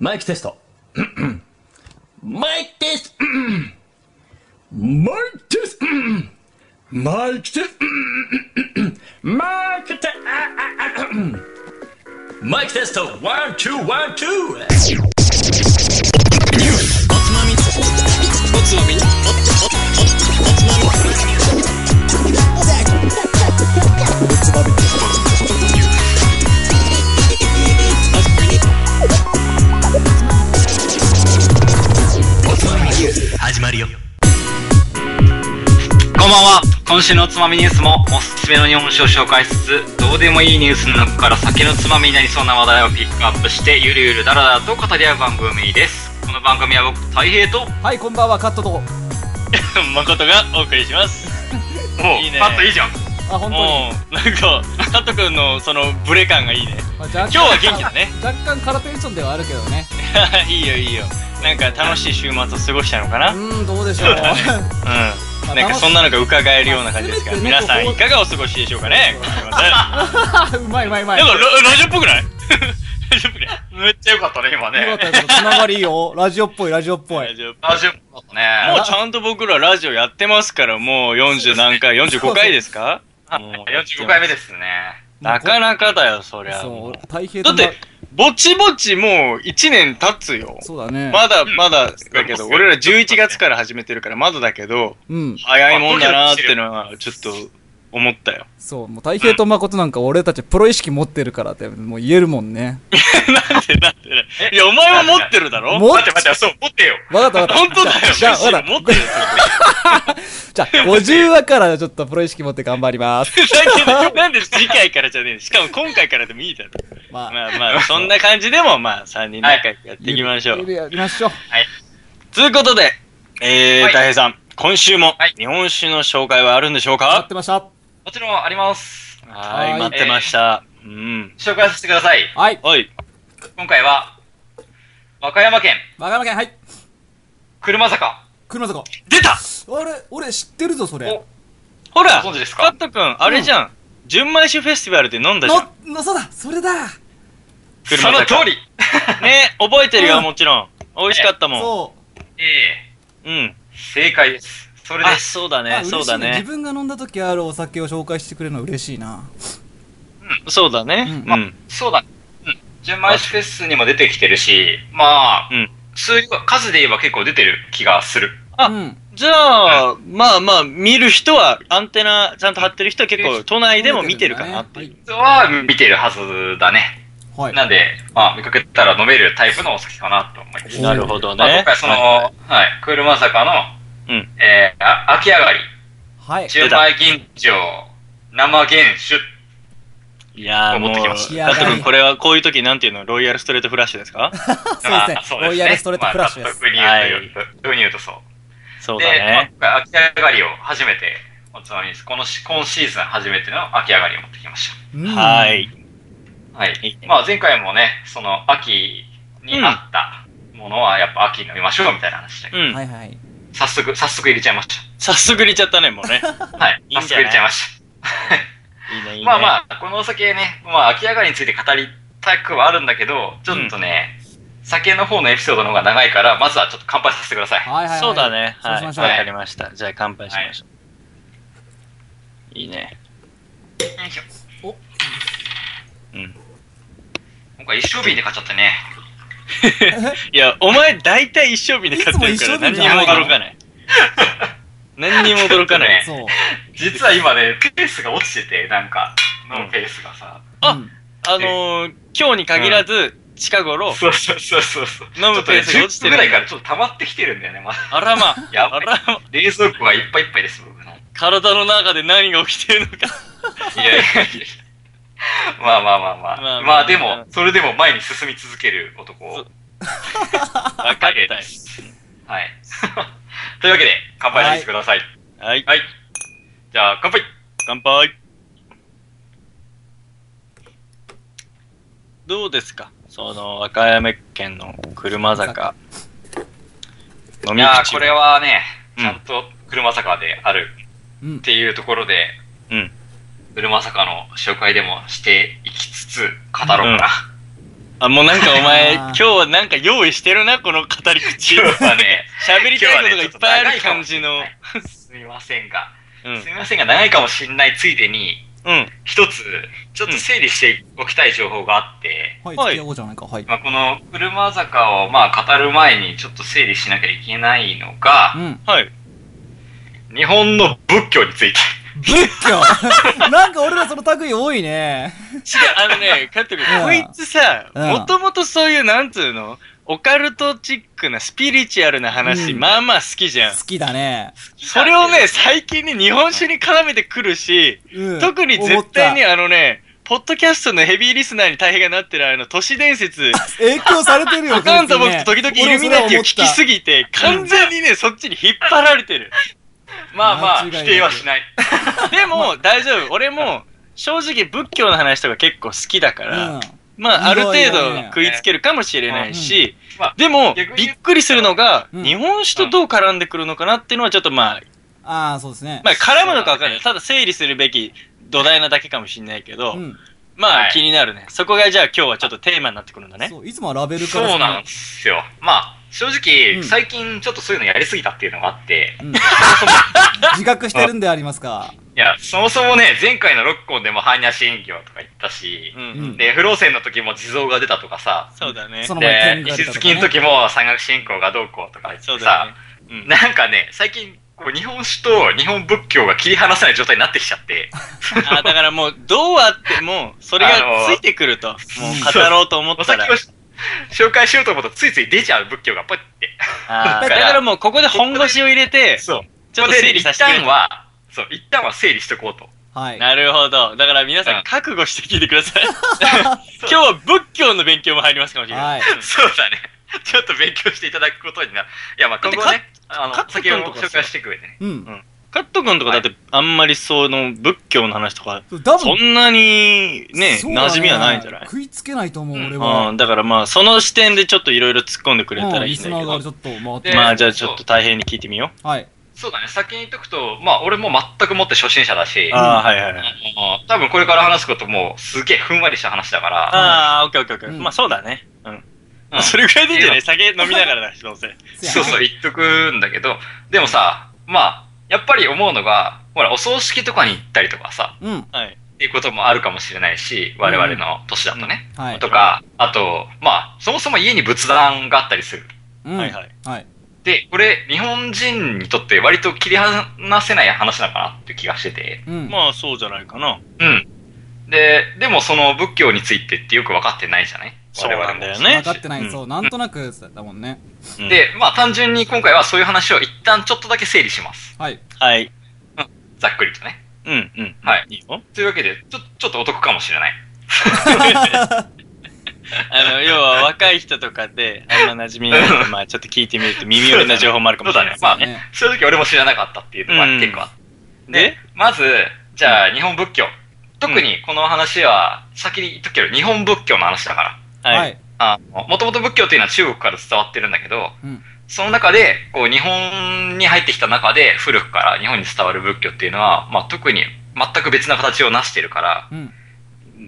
マイクテスト。マイクテスト。マイクテスト。マイクテスト。マイクテスト。マイクテスト。ワン、ツー、ワン、ツー。こんばんは今週のおつまみニュースもおすすめの日本酒を紹介しつつどうでもいいニュースの中から酒のつまみになりそうな話題をピックアップしてゆるゆるだらだらと語り合う番組ですこの番組は僕たい平とはい、こんばんは、カットと。誠がお送りします。もういいねパッといいじゃんあ、本当に？もう、なんか、カット君のそのブレ感がいいね。まあ今日は元気だね。若干空テンションではあるけどね。いいよいいよ。なんか楽しい週末を過ごしたのかな？ううん。ーん、どうでしょう。なんかそんなのが伺えるような感じですか？ら、まあ皆さんいかがお過ごしでしょうかね？うまいうまいうまい。なんかよララジオっぽくない？ラジオっぽくない？めっちゃよかったね今かねよかった。つながりいいよ。ラジオっぽい、ラジオっぽい。ラジオったねもうちゃんと僕らラジオやってますから、もう40何回、45回ですか？もう45回目ですねなかなかだよ、そりゃ。そう、大平とだって、ぼちぼちもう1年経つよ。そうだね。まだ、まだ、だけど、うん俺ら11月から始めてるから、まだだけど、うん。早いもんだなーってのは、ちょっと、思ったよ。そう、もう大平と誠なんか俺たちプロ意識持ってるからって、もう言えるもんね。なんで、なんで、いや、お前は持ってるだろ？も待って待ってそう持ってよわかったわかった。本当だよ、じゃあ、ほら、持ってるよ。じゃあ、50話からちょっとプロ意識持って頑張ります。だけど、なんで次回からじゃねえしかも今回からでもいいだろ。まあ、まあまあ、そんな感じでも、まあ、3人仲良くやっていきましょう。やりましょう。ということで、えー、はい大平さん、今週もはい、日本酒の紹介はあるんでしょう待っかてました。もちろんありますは、はいい待ってました。うん。紹介させてくださいはい。おい。今回は和歌山県和歌山県、はい。車坂車坂。出たあれ、俺知ってるぞ、それ。おほら、ご存知ですか？カット君、あれじゃん。純米酒フェスティバルで飲んだじゃん。の、の、そうだ、それだ。その通り ね、覚えてるよ、うんもちろん。美味しかったもん。そええうん。正解ですそれで。そうだねあ、そうだね。自分が飲んだ時あるお酒を紹介してくれるのは嬉しいな。そうだね。うんうん。そうだ。うん。純米酒フェスにも出てきてるし、まあ、うん数数で言えば結構出てる気がする。あうん。じゃあ、まあまあ、見る人は、アンテナちゃんと張ってる人は結構、都内でも見てるかなっていう。は見てるはずだね。はい。なんで、まあ、見かけたら飲めるタイプのお酒かなと思います。なるほどまあ、今ね。回その、ははい、車坂の、うん。えー、あ秋上がり、はい。純米吟醸、生原酒、いやーもう、カ持ってきましたット君、これはこういう時なんていうの？ロイヤルストレートフラッシュですか？そうですねま あ。ロイヤルストレートフラッシュです。まあ、まあ俗に言うと、俗に言うとそう。そうだで、ね。まあ、今回秋上がりを初めておつまみです。このし今シーズン初めての秋上がりを持ってきましうんはい。た。はいいいね。まあ前回もね、その秋にあったものはやっぱ秋に飲みましょうみたいな話で、うん。はいはい。早速、早速入れちゃいまし早速入れちゃったね、もうね。た。はい。いいんじゃない？早速入れちゃいました。いいね、いいね。まあまあ、このお酒ね、まあ秋上がりについて語りたくはあるんだけど、ちょっとね、酒の方のエピソードの方が長いから、まずはちょっと乾杯させてください。はいはいはい。そうだね。はい。わ。かりました。じゃあ乾杯しましょう。いいね。よいしょおうん。今回一升瓶で買っちゃってね。いや、お前大体一生日で買ってるから何にも驚かない。何にも驚かない。そう。実は今ね、ペースが落ちてて、なんか、うんのペースがさ。あうんあのー、今日に限らず、近頃、そうそうそうそうそう。飲むペースが落ちてる10分ぐらいからちょっと溜まってきてるんだよね、まだ。あらま、やばいあらま、冷蔵庫がいっぱいいっぱいです、僕の。い体の中で何が起きてるのか。やいやいや。まあまあまあまあ。まあまあまあでも、それでも前に進み続ける男を。わかったよ。はい。というわけで、乾杯させてください。はい。はい。じゃあ、乾杯乾杯。どうですか？その、和歌山県の車坂。飲みいやこれはね、うんちゃんと車坂であるうんっ。ていうところで、うん。車坂の紹介でもしていきつつ、語ろうかな。あ、もうなんかお前、今日はなんか用意してるな、この語り口。今日はね、喋りたいことがいっぱいある感じの。すみませんが、うんす。みませんが、長いかもしんないついでに、うん。一つ、ちょっと整理しておきたい情報があって、はい、はい付き合おうじゃないか。はい。まあ、この車坂をまあ語る前にちょっと整理しなきゃいけないのがう、ん。はい。日本の仏教について。仏教 なんか俺らその類多いね。違う、あのね、カット君、うんこいつさ、うんもともとそういう、なんつうのオカルトチックなスピリチュアルな話、うんまあまあ好きじゃん好。きだね。それをね、最近に日本酒に絡めてくるし、うん。特に絶対にあのね、ポッドキャストのヘビーリスナーに大変がなってるあの、都市伝説、影響されてるよ、アカウントこいつね僕と時々イルミナティを聞きすぎ。ぎて、完全にね、そっちに引っ張られてる。まあまあ、否定はしない。でも、大丈夫。俺も、正直仏教の話とか結構好きだから、うん。まあ、ある程度食いつけるかもしれないし、まあでも、びっくりするのが、うん日本酒とどう絡んでくるのかなっていうのはちょっとまあ、ああ、そうですね。まあ、絡むのかわかんない。ただ整理するべき土台なだけかもしれないけど、うん。まあ、はい気になるね。そこがじゃあ今日はちょっとテーマになってくるんだね。そう、いつもはラベルからそうなんですよ。まあ、正直、うん最近ちょっとそういうのやりすぎたっていうのがあって、うん 自覚してるんでありますか？いや、そもそもね、前回のロッコンでも般若心経とか言ったしう、ん。うんで、不老船の時も地蔵が出たとかさ、そうだね。その前で、天石月下出たとかねの時も山岳信仰がどうこうとか言ってそうださね、。うん。なんかね、最近、こう日本酒と日本仏教が切り離せない状態になってきちゃって、あ、だからもう、どうあっても、それがついてくると。もう語ろうと思ったら 紹介しようと思うとついつい出ちゃう仏教がポッて。だからもう、ここで本腰を入れて、そう。ちょっと整理させて一旦は、そう、一旦は整理しとこうと。はい。なるほど。だから皆さうんん覚悟して聞いてください。今日は仏教の勉強も入りますかもしれない。はい。そうだね。ちょっと勉強していただくことになる。いや、まあ、今後ね、あの、先を君とかさ紹介していく上でね。うん。カット君とかだってあんまりその仏教の話とか、そんなにね、馴染みはないんじゃない？食いつけないと思う、うん俺はうん、。だからまあ、その視点でちょっといろいろ突っ込んでくれたらいいうんリスんだけど。ナーがちょっと回ってでまあ、じゃあちょっと大変に聞いてみよはい。そうだね。先に言っとくと、まあ、俺も全くもって初心者だしう。、ああ、はいはいはい。多分これから話すこともすげえふんわりした話だから、ああ、オッケーオッケーオッケー。うんまあそうだね。うん。うんそれぐらいでいいんじゃない？酒飲みながらだし、どうせ。そうそう、言っとくんだけど、でもさ、まあ、やっぱり思うのが、ほら、お葬式とかに行ったりとかさ、うん。はい。っていうこともあるかもしれないし、我々の年だとね。はい。とか、あと、まあ、そもそも家に仏壇があったりする。うんはいはい。はい。で、これ、日本人にとって割と切り離せない話なのかなっていう気がしてて。うん。まあそうじゃないかな。うん。で、でもその仏教についてってよく分かってないじゃない？そうなんだよね分かってない、うんそう。なんとなくだもんね。うん、で、まあ単純に今回はそういう話を一旦ちょっとだけ整理します。はい。はい。ざっくりとね。うん、うん。はい。いいよ。というわけで、ちょ、ちょっとお得かもしれない。あの、要は若い人とかで、あんま馴染みない人、まあちょっと聞いてみると耳寄りな情報もあるかもしれないそうだね。ね。まあ、そういう時俺も知らなかったっていうのがうん結構あって。で、まず、じゃあ日本仏教。特にこの話は、先に言っとくけど、日本仏教の話だから。はい。はい。あもともと仏教っていうのは中国から伝わってるんだけど、うん。その中で、こう、日本に入ってきた中で、古くから日本に伝わる仏教っていうのは、まあ、特に全く別な形を成してるから、うん。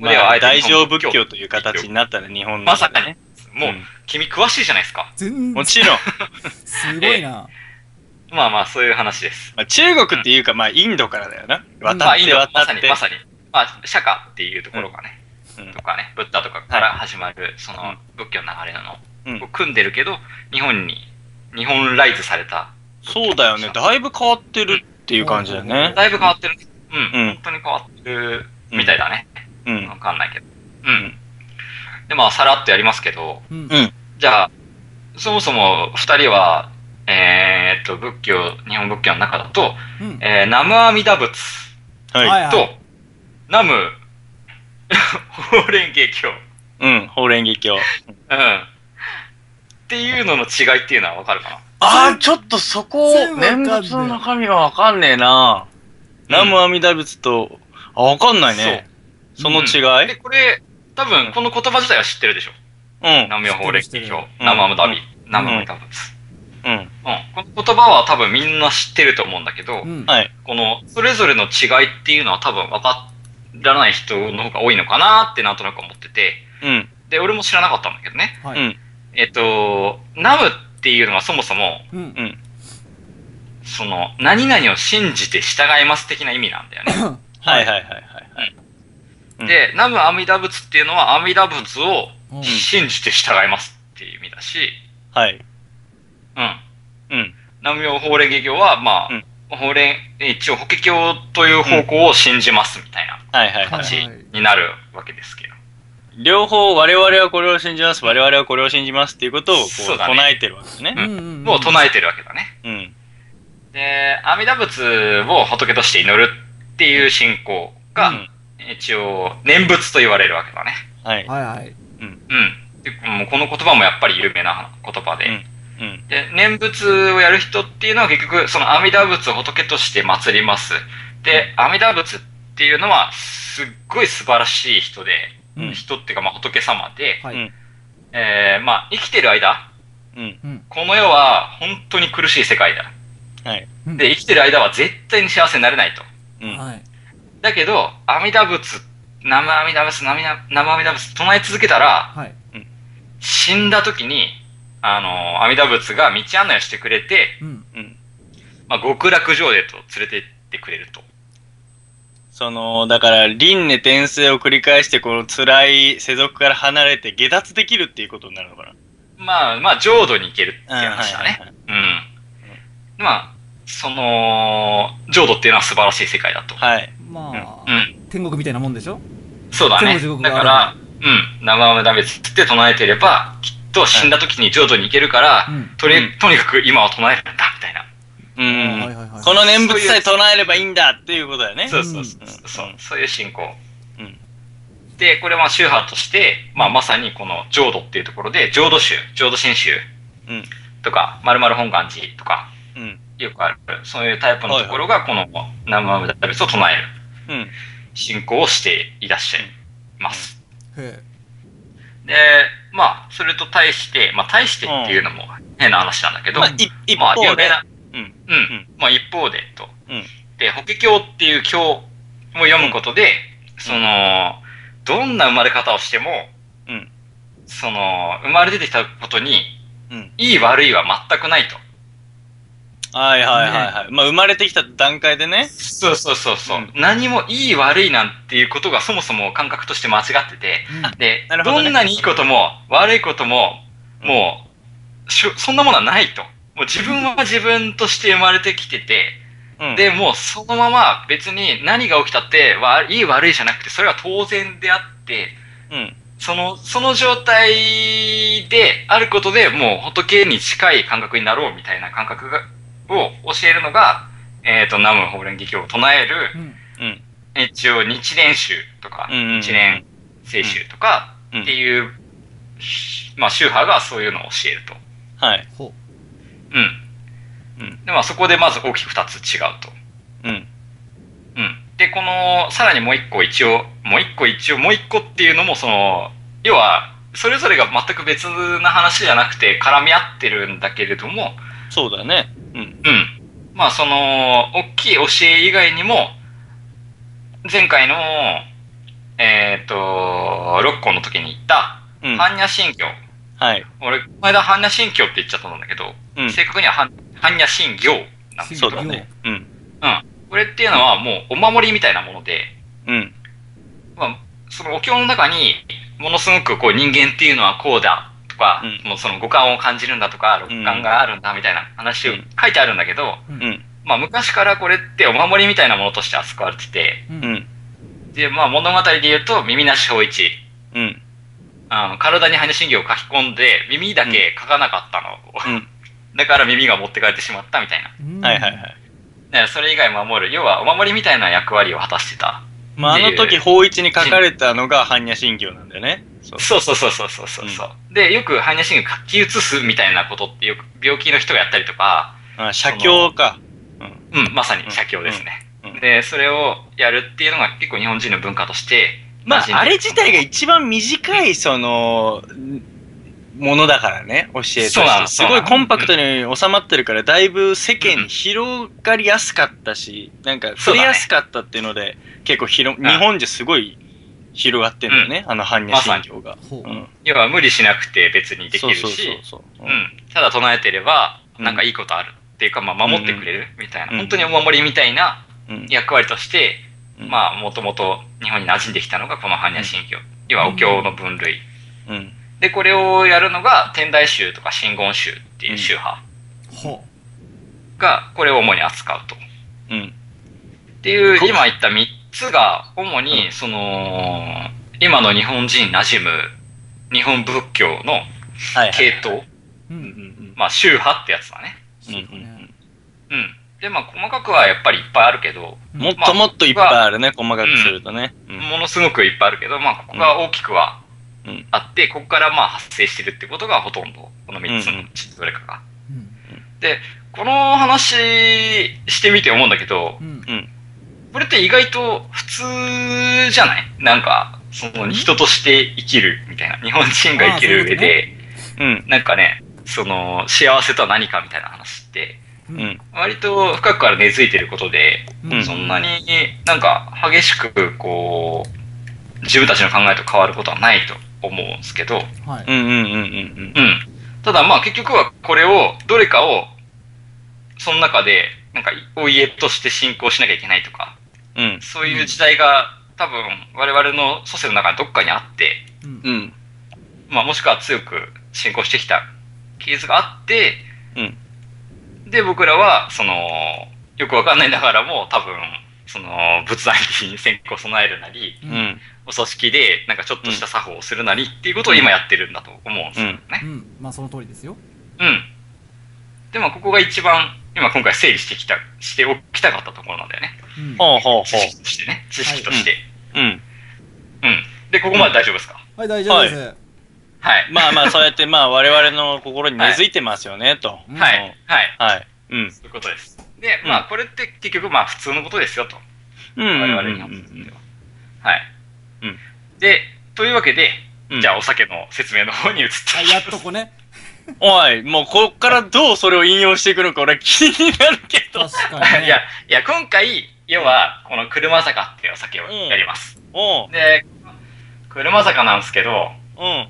まあ大乗仏教という形になったら日本のまさかね、もう、うん君詳しいじゃないですか。全もちろん。すごいな。まあまあ、そういう話です。まあ、中国っていうか、まあ、インドからだよな。渡まあ、ってインド、ま渡って。さに、まさに。まあ、釈迦っていうところがね、うんとかね、ブッダとかから始まる、その、仏教の流れなの、うん組んでるけど、日本に、日本ライズされた。そうだよね。だいぶ変わってるっていう感じだよね。だいぶ変わってる。うん。うん本当に変わってるみたいだね。うんわ。かんないけど。うん。で、まあ、さらっとやりますけど、うん。うん。じゃあ、そもそも二人は、えーっと、仏教、日本仏教の中だと、うん。えー、南無阿弥陀仏はい。はいと、南無法蓮華経。うん。法蓮華経。うん。っていうのの違いっていうのはわかるかな？ああ、ちょっとそこ、念仏の中身はわかんねえな。南無阿弥陀仏と、あ、わかんないね。その違で、いこれ、多分、この言葉自体は知ってるでしょ？うん。南無法蓮華経知ってる知ってる。南無阿弥陀仏うん。南無阿弥陀仏。うん。うん。この言葉は多分みんな知ってると思うんだけど、うん。はい。この、それぞれの違いっていうのは多分分からない人の方が多いのかなってなんとなく思ってて、うん。で、俺も知らなかったんだけどね。はい。うん。えっと、ナムっていうのはそもそも、うん。うん。その、何々を信じて従います的な意味なんだよね。はいはいはいはいはい。うんで、ナム阿弥陀仏っていうのは阿弥陀仏をうん信じて従いますっていう意味だし、はい。うん。うん。南無妙法蓮華経は、まあ、うん法蓮、一応法華経という方向を信じますみたいなはいはいはい。感じになるわけですけど。両方我々はこれを信じます、我々はこれを信じますっていうことをこうそうだね唱えてるわけですね。うんうん。もう唱えてるわけだね。うん。で、阿弥陀仏を仏として祈るっていう信仰が、うん一応、念仏と言われるわけだね。はい。はいはい。うん。うこの言葉もやっぱり有名な言葉で、うんうん。で、念仏をやる人っていうのは結局、その阿弥陀仏を仏として祀ります。で、阿弥陀仏っていうのは、すっごい素晴らしい人で、うん人っていうか、まあ仏様で、はい。うんえー、まあ生きてる間、うん。うん。この世は本当に苦しい世界だ。はい。で、生きてる間は絶対に幸せになれないと。うん。はい。だけど、阿弥陀仏、生阿弥陀仏、生阿弥陀仏唱え続けたら、はい。死んだ時に、あの、阿弥陀仏が道案内をしてくれて、うん。うん。まあ、極楽浄土へと連れて行ってくれると。その、だから、輪廻転生を繰り返して、この辛い世俗から離れて下脱できるっていうことになるのかな。まあ、まあ、浄土に行けるって話だね。うん。まあ、その、浄土っていうのは素晴らしい世界だと。はい。まあ、うん。天国みたいなもんでしょ？そうだねだから、うん。生阿弥陀仏って唱えてれば、きっと死んだ時に浄土に行けるから、うんとり、うんとにかく今は唱えるんだ、みたいな。うん。はいはいはいこの念仏さえ唱えればいいんだっていうことだよね。そうそうそううんそう、そういう信仰。うんで、これは宗派として、まあまさにこの浄土っていうところで、浄土宗、浄土真宗うん。とか、〇〇本願寺とか、うん。よくある、そういうタイプのところが、この南無阿弥陀仏を唱えるうん。信仰をしていらっしゃいます。へで、まあ、それと対して、まあ、対してっていうのも変な話なんだけど、まあ、い一まあ、方で、有名な、うん。うん、んまあ、一方で、と。うん。で、法華経っていう経を読むことで、その、どんな生まれ方をしても、うん。その、生まれ出てきたことに、うん。いい悪いは全くないと。はいはいはいはい。まあ、生まれてきた段階でね。そうそうそうそう、うん何もいい悪いなんていうことがそもそも感覚として間違ってて、うんで、どねどんなにいいことも悪いことも、もう、そんなものはないと。もう自分は自分として生まれてきてて、うん。で、もうそのまま別に何が起きたって、わいい悪いじゃなくて、それは当然であって、うん。その、その状態であることでもう仏に近い感覚になろうみたいな感覚がを教えるのが、えっ、と、南無法蓮華経を唱える。一応日蓮宗とか、日蓮聖宗とかうんっていう、しまあ宗派がそういうのを教えると。はい。ほうん。うん。で、まあそこでまず大きく二つ違うと。うん。うん。で、この、さらにもう一個一応、もう一個一応、もう一個っていうのもその、要は、それぞれが全く別な話じゃなくて絡み合ってるんだけれども、そうだね。うん。うん。まあその、大きい教え以外にも、前回の、えっ、と、六甲の時に言った、うん。般若心経。はい。俺、この間般若心経って言っちゃったんだけど、うん。正確には般般若心経なんですけど、そうだね。うん。うん。これっていうのはもうお守りみたいなもので、うん。まあ、そのお経の中に、ものすごくこう人間っていうのはこうだとか、うんもうその五感を感じるんだとか、六感があるんだみたいな話をうん書いてあるんだけど、うん。まあ昔からこれってお守りみたいなものとして扱われてて、う。う。ん。で、まあ物語で言うと耳なし法一、うん。あの体に般若心経を書き込んで耳だけ書かなかったのを、うん。だから耳が持ってかれてしまったみたいな。うんはいはいはい。ねそれ以外守る、要はお守りみたいな役割を果たしてた。まあ、あの時、法一に書かれたのが般若心経なんだよね。そう。そうそうそうそうそうそうそう、で、よく般若心経書き写すみたいなことってよく病気の人がやったりとか、あ、写経か。うん。うん、まさに写経ですね。うんうんで、それをやるっていうのが結構日本人の文化として、まあ、あれ自体が一番短い、その、ものだからね、教えとそうなのして。すごいコンパクトに収まってるから、だいぶ世間に広がりやすかったし、なんか触れやすかったっていうので、結構広、ん日本じゃすごい広がってんだよね、あの般若心経が。ほううん。要は無理しなくて別にできるし。ただ唱えてれば、うんなんかいいことあるっていうか、まあ守ってくれるみたいな、うん本当にお守りみたいなうん。役割として、うんまあもともと日本に馴染んできたのがこの般若心経。要はお経の分類。うん。で、これをやるのが天台宗とか真言宗っていう宗派ほが、これを主に扱うと。うん。っていう、今言った3つが、主に、その、今の日本人馴染む日本仏教の。系統、まあ宗派ってやつだね。うん。うんうんうん。で、まあ細かくはやっぱりいっぱいあるけど、うん。もっともっといっぱいあるね、細かくするとね。うん。ものすごくいっぱいあるけど、まあここが大きくはうん。あって、ここからまあ発生してるってことがほとんど、この3つのうちどれかが。うん。で、この話してみて思うんだけどう、ん。うん。これって意外と普通じゃない？なんか、その人として生きるみたいな。日本人が生きる上で、うん。なんかね、その幸せとは何かみたいな話って、う。うんん。割と深くから根付いてることで、うんそんなになんか激しくこう、自分たちの考えと変わることはないと思うんですけど、はい。うんうんうんうんうん。ただまあ結局はこれを、どれかを、その中で、なんかお家として信仰しなきゃいけないとか、うん。うん。そういう時代が多分我々の祖先の中にどっかにあって、うん。うん。まあもしくは強く信仰してきたケースがあって、うん。で僕らは、その、よくわかんないながらも多分、その、仏壇に先行備えるなり、う。うんん。お組織でなんかちょっとした作法をするなりっていうことを今やってるんだと思うんですよね。うん。まあその通りですよ。うん。でもここが一番、今今回整理してきた、しておきたかったところなんだよね。うん。ほうほうほ知識としてね。知識として。う。うん。うん。で、ここまで大丈夫ですか、はい、大丈夫です。はい。まあまあ、そうやってまあ我々の心に根付いてますよね、と。うんはい。はい。はい。うん。そういうことです。で、まあこれって結局まあ普通のことですよと。うん我々にはうんはい。うんで、というわけで、うんじゃあお酒の説明の方に移ってはい、やっとこね。おい、もうこっからどうそれを引用していくのか俺気になるけど。確かにね。いや、いや、今回、要は、この車坂っていうお酒をやります。おう、で、車坂なんですけど、うん。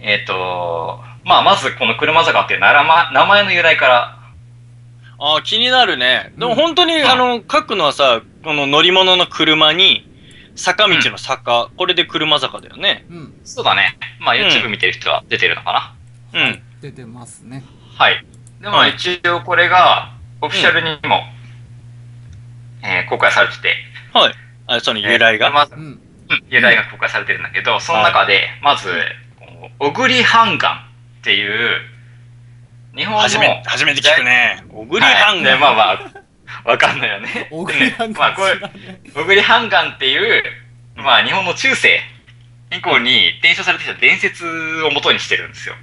えっ、と、まあ、まずこの車坂っていう名前名前の由来から、ああ、気になるね。でもうん本当に、んあの、書くのはさ、この乗り物の車に、坂道の坂、これで車坂だよね。うん。そうだね。まあ、うん YouTube 見てる人は出てるのかな。うん。出てますね。はい。でも、はい一応これが、オフィシャルにも、えー公開されてて、はい。あ、その由来が？えーまずうん。うん由来が公開されてるんだけど、その中で、まず、小栗半岩っていう、日本の、初め、初めて聞くね。小栗半はい。まあまあ、わかんないよね。小栗半 まあ、これ、小栗半岩っていう、まあ、日本の中世以降に伝承されてきた伝説を元にしてるんですよ。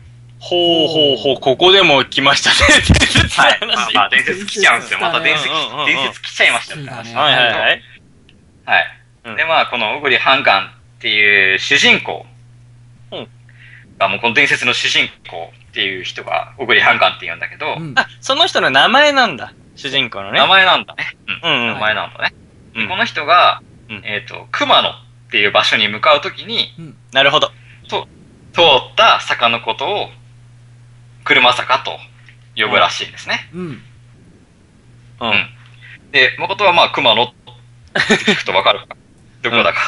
ほうほうほう、ここでも来ましたね。はい。まあまあ、伝説来ちゃうんですよ。また伝説、伝説来ちゃいましたって話。はいはいはい。はい。うんで、まあ、この小栗半岩っていう主人公うんが、もうこの伝説の主人公っていう人が小栗半岩って言うんだけど、うん。あ、その人の名前なんだ。主人公のね。名前なんだね。うん。うんうん名前なんだね。うんこの人が、うんえっ、と、熊野っていう場所に向かうときに、なるほど。通った坂のことを、車坂と呼ぶらしいんですね。うん。ううんん。で、誠はまあ、熊野って聞くとわかるか。どこだか。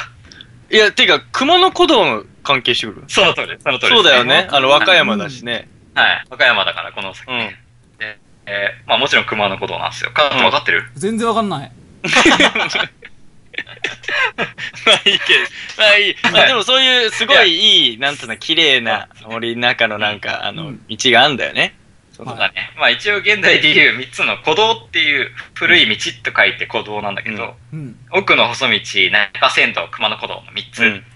いや、ていうか、熊野古道の関係してくるその通り、その通りです、そうだよね。うんあの、和歌山だしね。はい。和歌山だから、このお酒。うん。で、えーまあもちろん熊野古道なんですよ。かって分かってる、全然わかんない。まあいいけど。まあいい。まあでもそういう、すごいいい、なんつうの、綺麗な森の中のなんか、あのうん、道があんだよね。そうだね。まあ一応現代でいう3つの古道っていう古い道と書いて古道なんだけど、うん。奥の細道、中山道、熊野古道の3うんつ。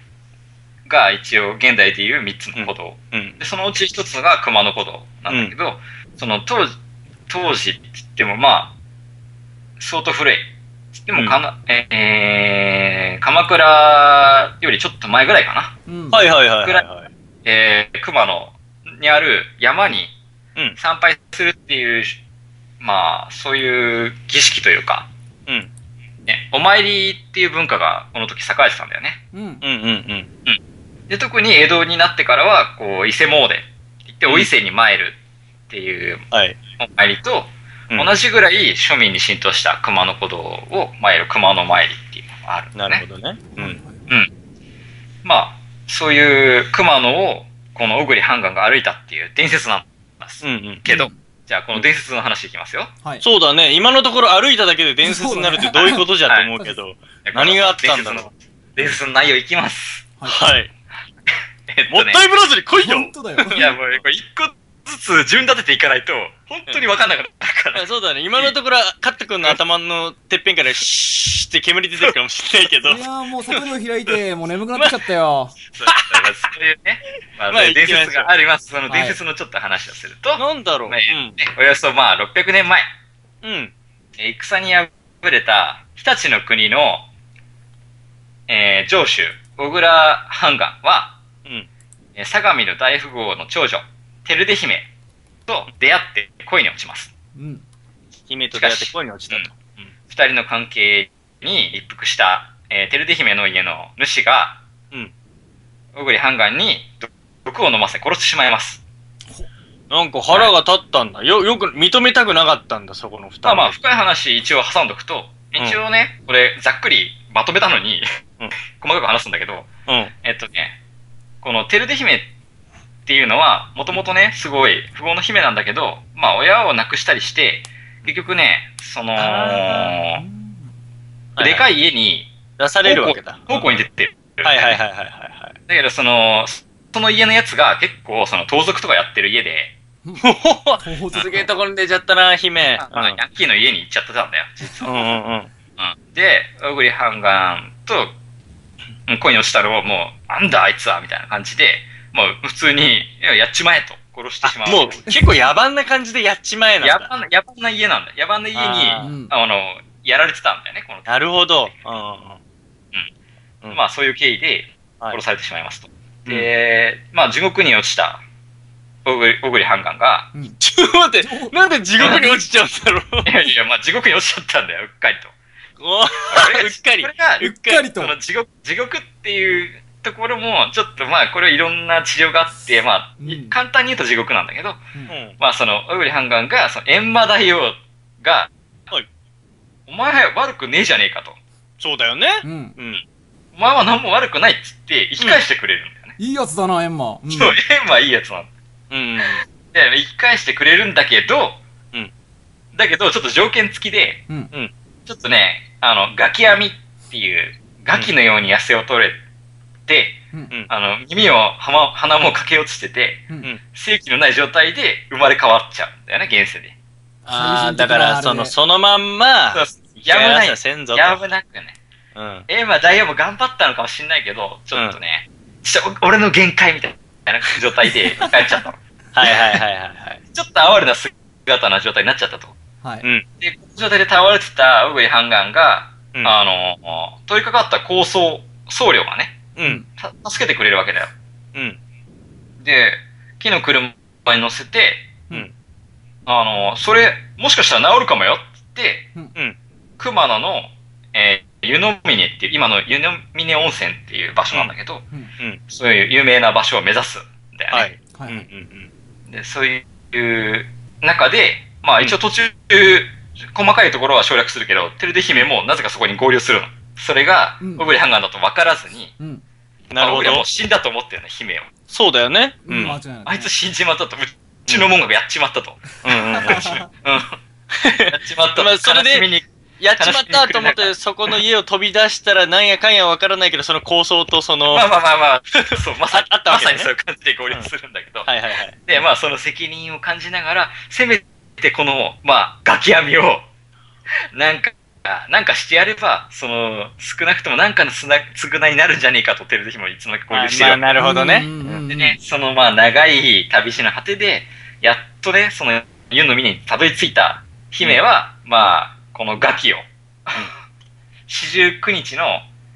が一応現代でいう3つの古道。うん。で、そのうち1つが熊野古道なんだけど、その当時、当時って言ってもまあ、相当古い。でもかな、えー、鎌倉よりちょっと前ぐらいかな。うん。はいはいはいはいはい。えー、熊野にある山にうん参拝するっていう、まあ、そういう儀式というか、うん。ね、お参りっていう文化がこの時栄えてたんだよね。うん。うんうんで、特に江戸になってからは、こう、伊勢詣でって言って、お伊勢に参るっていううん。はい。お参りと、うん同じぐらい庶民に浸透した熊野古道を参る熊野参りっていうのがあるんだね。なるほどね。うん。うん。まあ、そういう熊野を、この小栗半岸が歩いたっていう伝説なんです。うんうん。けど、うんじゃあこの伝説の話いきますよ。はい。そうだね。今のところ歩いただけで伝説になるってどういうことじゃと思うけど。何があったんだろう。伝説の内容いきます。はい。はい。えっとねもったいぶらずに来いよ本当だよ。いや、もうこれ一個ずつ順立てていかないと、本当に分かんなかったから。そうだね。今のところ、カット君の頭のてっぺんから シーって煙出てるかもしれないけど。いやーもう外を開いて、もう眠くなっちゃったよ。そうそういうね、まあ、まあ伝説があります。そのはい伝説のちょっと話をすると、なんだろう。まあねおよそまあ600年前、うん。うん。えー戦に敗れた日立の国の、えー、城主、小倉半岸は、うん。えー相模の大富豪の長女、照出姫と出会って恋に落ちます。うん。姫と出会って恋に落ちたと。二人の関係に一服した、えー、照出姫の家の主が、うん。小栗半岸に毒を飲ませ殺してしまいます。なんか腹が立ったんだ。よ、よく認めたくなかったんだ、そこの二人。まあまあ、深い話一応挟んどくと、うん一応ね、これざっくりまとめたのに、うん 細かく話すんだけど、うん。えっとね、この照出姫っていうのは、もともとね、すごい富豪の姫なんだけど、まあ親を亡くしたりして、結局ね、その、あでかい家に、出されるわけだ。奉公に出てる。はいはいはいはいはいはい。だけど、その、その家のやつが結構、その、盗賊とかやってる家で、すげえところに出ちゃったな、姫。まあヤンキーの家に行っちゃってたんだよ、実は。うんうんうん。うんで、小栗半岸と、うん恋に落ちたのをもう、なんだあいつは、みたいな感じで、もう普通に、いや、やっちまえと、殺してしまう。もう結構野蛮な感じでやっちまえなんだ。野蛮な、野蛮な家なんだ。野蛮な家に、あの、やられてたんだよね、この。なるほど。うんうんうん。まあ、そういう経緯ではい殺されてしまいますと。うんで、まあ、地獄に落ちた、小栗小栗半岸が、ちょっと待って、なんで地獄に落ちちゃうんだろう。いやいや、まあ、地獄に落ちちゃったんだよ、うっかりと。おうっかりこれが、うっかりと地獄、地獄っていうところも、ちょっとまあ、これはいろんな治療があって、まあ、うん簡単に言うと地獄なんだけど、うん。まあ、その、小栗半岸が、その、閻魔大王が、はいお前は悪くねえじゃねえかと。そうだよね。うん。うん。お前は何も悪くないっつって、生き返してくれるんだよね。いいやつだな、エンマ。うん。そう、閻魔はいいやつなの。うん。で、生き返してくれるんだけど、うんだけど、ちょっと条件付きで、うん。ちょっとね、あの、ガキ網っていう、ガキのように痩せを取れて、うんあの、耳を、鼻鼻も駆け落ちてて、うん正気のない状態で生まれ変わっちゃうんだよね、現世で。ああ、だから、その、そのまんま、やむない。先祖と。やむなくね。うん。え、まあ、ダイヤも頑張ったのかもしんないけど、ちょっとね、ちょ俺の限界みたいな状態で帰っちゃったの。はいはいはいはいはい。ちょっと哀れな姿な状態になっちゃったと。はい。うん。で、この状態で倒れてた小栗半岸が、うんあの、取り掛かった高僧、僧侶がね、うん。た助けてくれるわけだよ。うん。で、木の車に乗せて、うん。あの、それ、もしかしたら治るかもよって言って、うん。熊野の、えー、湯の峰っていう、今の湯の峰温泉っていう場所なんだけど、うん。そういう有名な場所を目指すんだよね。はい。はい。うんうんで、そういう中で、まあ一応途中、細かいところは省略するけど、照出姫もなぜかそこに合流するの。それが、うん小栗半岸だと分からずに、うん。うん。なるほど小栗はもう。死んだと思ってるね、姫を。そうだよね。う。うんん。うん間違いない。あいつ死んじまったと、うちのもんがやっちまったと。うんうん。うん。やっちまった。まあそれでやっちまったと思って、そこの家を飛び出したら、なんやかんやわからないけど、その構想とその、まあはまあまあまあ、そう、まさに、ああったわけねまさにそういう感じで合流するんだけど、いはいはい。で、まあその責任を感じながら、せめてこの、まあ、ガキ網を、なんか、なんかしてやれば、その、少なくともなんかのつな償いになるんじゃねえかと、照出姫もいつの間にか合流してるまあ、なるほどね。うんうんうんでね、そのまあ長い旅路の果てで、やっとね、その湯の峰にたどり着いた姫は、まあ、このガキを、四十九日の、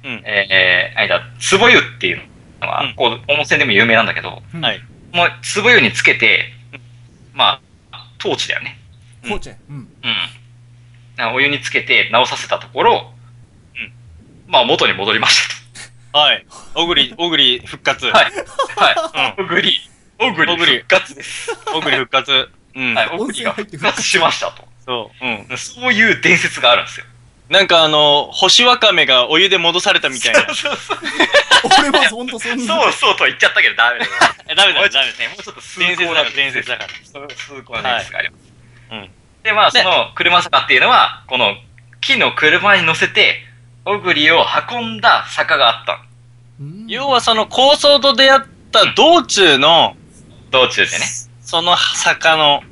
うん。えー、間、壺湯っていうのは、うんこう、温泉でも有名なんだけど、うんはい。もう、壺湯につけて、まあ、トーチだよね。コーチェ。うん。うん。お湯につけて直させたところ、まあ元に戻りましたはい。小栗、小栗復活。と。はい。はい。おぐり、おぐりおぐり復活です。小栗復活。うん。はい。おぐりが復活しましたと。そう。うん。そういう伝説があるんですよ。なんかあの、干しわかめがお湯で戻されたみたいな。そうそう。俺はほんとそんな。そうそうと言っちゃったけどダメだよ。えダメだダメだもうちょっと数伝説だから、伝伝説だから。そう伝説があります。うん。で、まあ、で。その車坂っていうのは、この木の車に乗せて、小栗を運んだ坂があった。要はその構想と出会った道中の、道中でね。その坂の、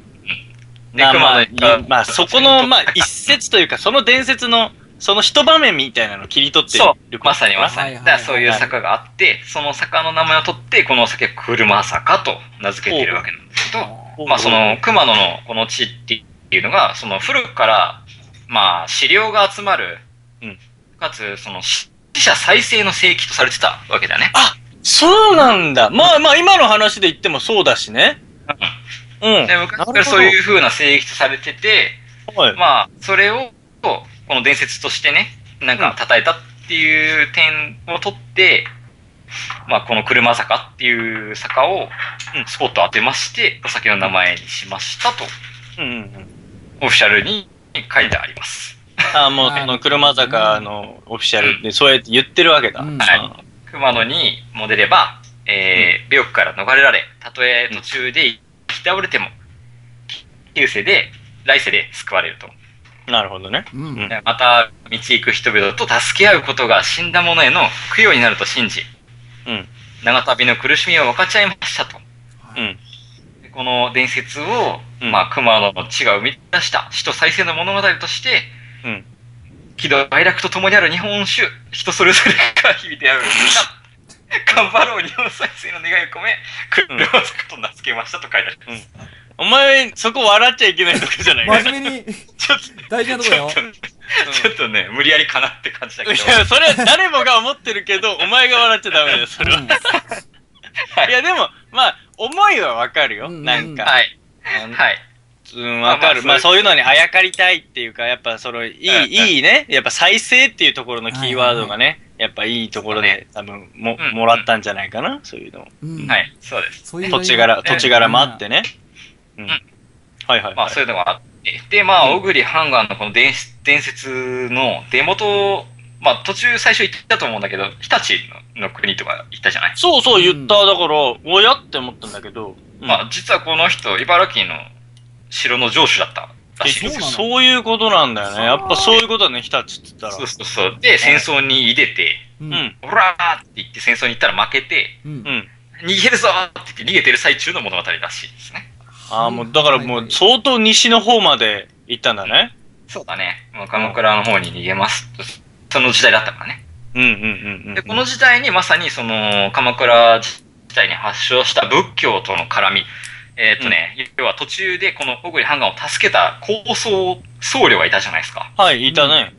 でまあまあ熊野にまあそこの、まあ一節というか、その伝説の、その一場面みたいなのを切り取ってるまさにまさに。だからそういう坂があって、その坂の名前を取って、このお酒、車坂と名付けているわけなんですけど、まあその、熊野のこの地っていうのが、その古くから、まあ資料が集まる、うんかつ、その死者再生の聖域とされてたわけだよね。そうなんだ。まあまあ今の話で言ってもそうだしね。うん。で昔からそういう風な聖域とされてて、はい。まあ、それを、この伝説としてね、なんか、称えたっていう点を取って、まあ、この車坂っていう坂を、うんスポットを当てまして、お酒の名前にしましたと、うんうんうん。オフィシャルに書いてあります。ああ、もうその車坂のオフィシャルでそうやって言ってるわけだ。うんはい熊野に戻れば、えー、病気から逃れられ、たとえ途中で行き倒れても、旧世で、来世で救われると。なるほどね。うんうんまた、道行く人々と助け合うことが死んだ者への供養になると信じ、うん。長旅の苦しみを分かち合いましたと。うん。でこの伝説を、うんまあ、熊野の地が生み出した死と再生の物語として、うん。喜怒哀楽と共にある日本酒、人それぞれが日々出会う歌。頑張ろう日本再生の願いを込め、車坂と名付けましたと書いてある。お前、そこ笑っちゃいけないとこじゃない？か。真面目に、ちょっと、大事なとこだよちょ。っと、ちょっとね、無理やりかなって感じだけど。いや、それは誰もが思ってるけど、お前が笑っちゃダメだよ、それは。いや、でも、まあ、思いはわかるよ。うんなんか。はい。はい。うん、わかる。まあ、まあそういうのにあやかりたいっていうか、やっぱ、その、いうんい、いいね。やっぱ、再生っていうところのキーワードがね、やっぱいいところで、多分、も、うんもらったんじゃないかな、そういうの。うんはい、そうです。そういう土地柄、ね土地柄もあってね。うん。んはいはい。まあそういうのがあって。で、まあ、小栗ハンガーのこの伝伝説の出元を、まあ途中最初言ったと思うんだけど、日立のの国とか言ったじゃない、そうそう言った。だから、おやって思ったんだけど。うんまあ実はこの人、茨城の城の城主だったらしいんですよ。そういうことなんだよね。やっぱそういうことだね、日立って言ったら。そうそうそう。で、戦争に出て、う。うんん。オラーって言って戦争に行ったら負けて、うんう。ん。逃げるぞーって言って逃げてる最中の物語らしいですね。ああ、もう、だからもう、相当西の方まで行ったんだね。そうだね。もう鎌倉の方に逃げます。その時代だったからね。うんうんうんうん。で、この時代にまさにその、鎌倉時代に発祥した仏教との絡み。えーっとね、要は途中でこの小栗半岸を助けた高僧、僧侶がいたじゃないですか。はい、いたね。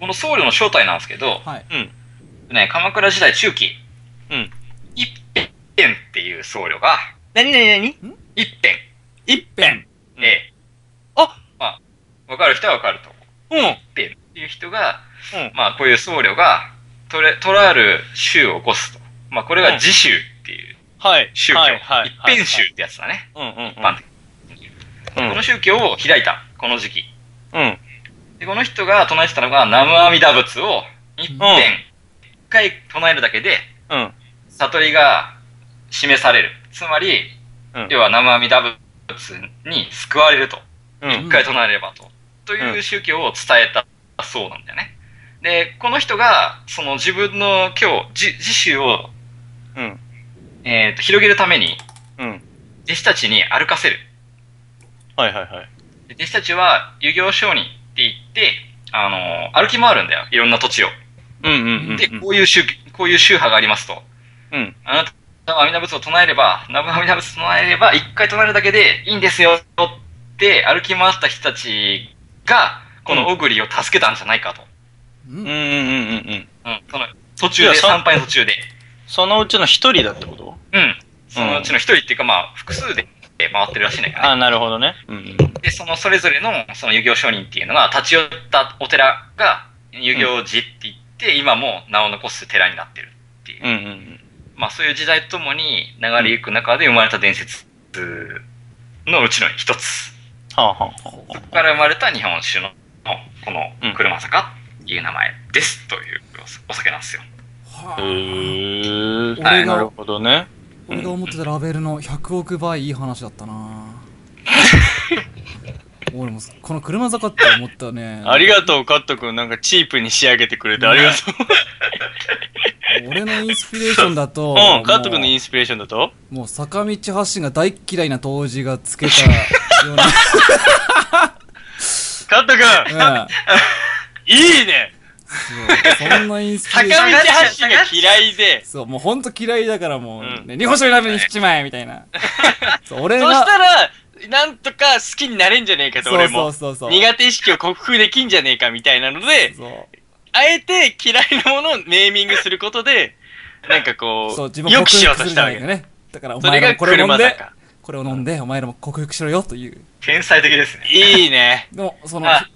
この僧侶の正体なんですけど、はい。うん。ね、鎌倉時代中期、うん。一辺っていう僧侶が、なになになに一辺、一辺。うんええあまあ、わかる人はわかると思う。うん。一辺っていう人が、うん。まあ、こういう僧侶が、とれ、とらある宗を起こすと。まあ、これが自宗っていうはい。宗教。はい、はい。一辺宗ってやつだね。うんうんうん。一般的うんこの宗教を開いた、この時期。うん。で、この人が唱えてたのが、南無阿弥陀仏を一遍、うん一回唱えるだけで、うん。悟りが示される。つまり、うん要は南無阿弥陀仏に救われると。うん。一回唱えればと。という宗教を伝えたそうなんだよね。で、この人が、その自分の今日、自自宗を、うん。えーと広げるために、うん。弟子たちに歩かせる。はいはいはい。で弟子たちは、遊行商人って言って、あの歩き回るんだよ。いろんな土地を。うんうんうん。で、こういう宗、こういう宗派がありますと。うん。あなたは阿弥陀仏を唱えれば、南無阿弥陀仏を唱えれば、一回唱えるだけでいいんですよって歩き回った人たちが、この小栗を助けたんじゃないかと。うんうんうんうんうん。その、途中で、参拝の途中で。そのうちの一人だってこと？うん。そのうちの一人っていうか、まあ、複数で回ってるらしいんだけどね。あ、なるほどね。うんうん。で、そのそれぞれの、その遊行商人っていうのが、立ち寄ったお寺が、遊行寺って言って、今も名を残す寺になってるっていう。うんうんまあそういう時代とともに流れゆく中で生まれた伝説のうちの一つ。はあはあはそこから生まれた日本酒の、こうんの車坂いう名前ですというお酒なんですよ。あ。へー。俺がなるほどね。俺が思ってたラベルの100億倍いい話だったな 俺もこの車坂って思ったね。ありがとう、カット君。なんかチープに仕上げてくれてありがと俺のインスピレーションだと、う。うん、カット君のインスピレーションだと？もう坂道発進が大嫌いな当時がつけたような。カット君うんいいねそうそんなインスピレーション。坂道発進が嫌いで、そう、もうほんと嫌いだからもう、うんね日本酒にしちまえみたいな。そう、俺そが、したら、なんとか好きになれんじゃねえかと、俺も。そうそうそうそう。苦手意識を克服できんじゃねえかみたいなので、そう。あえて嫌いなものをネーミングすることで、なんかこそう、自う、分をくしようと服するんしたわけね。じゃないかね。だからおそれが前らもこれを飲んで。これを飲んで、お前らも克服しろよという。天才的ですね。いいね。でも、その、あ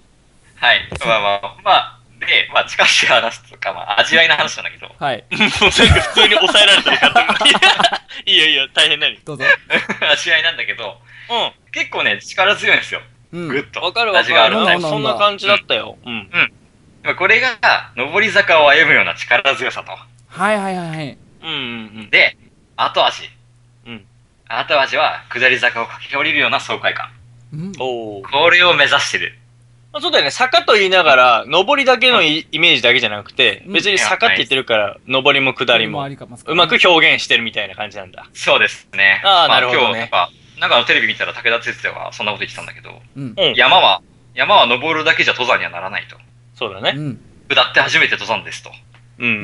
はい。まあまあ、まあ、で、まあ近しい話とか、まあ味わいの話なんだけど、はい。もうなんか普通に抑えられてるかと思って。いいよいいよ、大変なに。どうぞ。味わいなんだけど、う結構ね、力強いんですよ。うん。ぐっと。ん。わかるわ味があるかる。なんだそんな感じだったよ。うん。まあこれが、上り坂を歩むような力強さと。はいはいはいはい。うんうんうん。で、後味。うん。後味は、下り坂を駆け下りるような爽快感。うん。おー。これを目指してる。まあそうだよね。坂と言いながら、上りだけのイイメージだけじゃなくて、うん別に坂って言ってるから、上りも下りもあ、りかますうまく表現してるみたいな感じなんだ。そうですね。あなるほどね今日、やっぱ、なんかのテレビ見たら武田鉄矢がそんなこと言ってたんだけど、うん。うん。山は、山は登るだけじゃ登山にはならないと。そうだね。うん。下って初めて登山ですと。うんうんう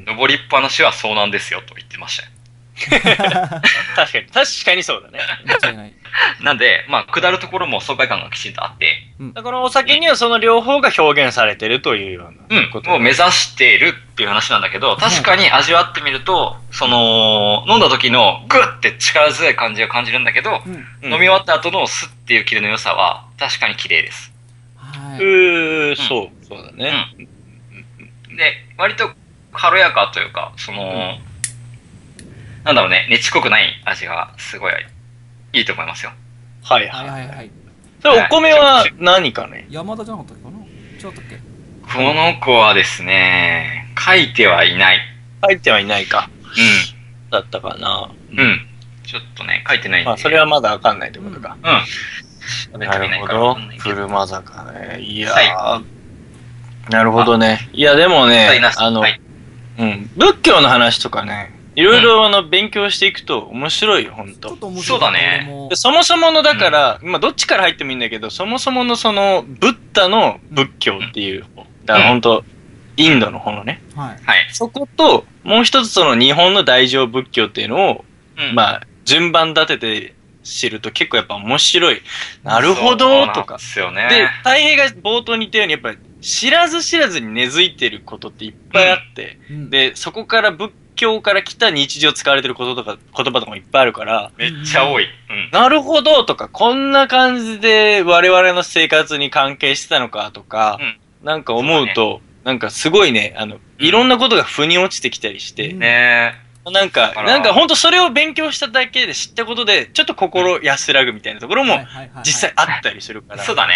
ん。登りっぱなしはそうなんですよと言ってましたよ。確かに、確かにそうだね。間違いない。なんで、まあ、下るところも爽快感がきちんとあって、だからお酒にはその両方が表現されてるというようう、なんこと。を目指しているっていう話なんだけど、確かに味わってみると、その、飲んだ時のグッて力強い感じを感じるんだけど、うん。うん飲み終わった後のスッっていうキレの良さは、確かに綺麗です。はい。うー、そう、そうだね。で、割と軽やかというか、その、なんだろうね、ねちこくない味がすごいいいと思いますよ。はいはいはい。はいはい。それお米は何かね？山田じゃなかったっけかな？違ったっけ？この子はですね、書いてはいない。書いてはいないか。うだったかな。ん。うん。ちょっとね、書いてないんで。まあ、それはまだわかんないってことか。うん。なるほど。車坂ね。いやー、はなるほどね。いや、でもねあの、はいうん、仏教の話とかね、いろいろあの勉強していくと面白いよ、ほんとちょっ。と面白かったそうだねそもそもの、だから、まあ、どっちから入ってもいいんだけど、そもそものその、ブッダの仏教っていう、だからほんと、インドの方のね。はい。はい。そこと、もう一つその日本の大乗仏教っていうのを、うんまあ、順番立てて知ると結構やっぱ面白い。なるほど、とかで。すよね。で、太平が冒頭に言ったように、やっぱり知らず知らずに根付いてることっていっぱいあって、うん、で、そこから仏教から来た日常使われてることとか、言葉とかもいっぱいあるから、めっちゃ多い。うん。なるほどとか、こんな感じで我々の生活に関係してたのかとか、うん。なんか思うと、なんかすごいね、あの、いろんなことが腑に落ちてきたりして、うんね。なんかなんか本当それを勉強しただけで知ったことで、ちょっと心安らぐみたいなところも実際あったりするから、そうだね。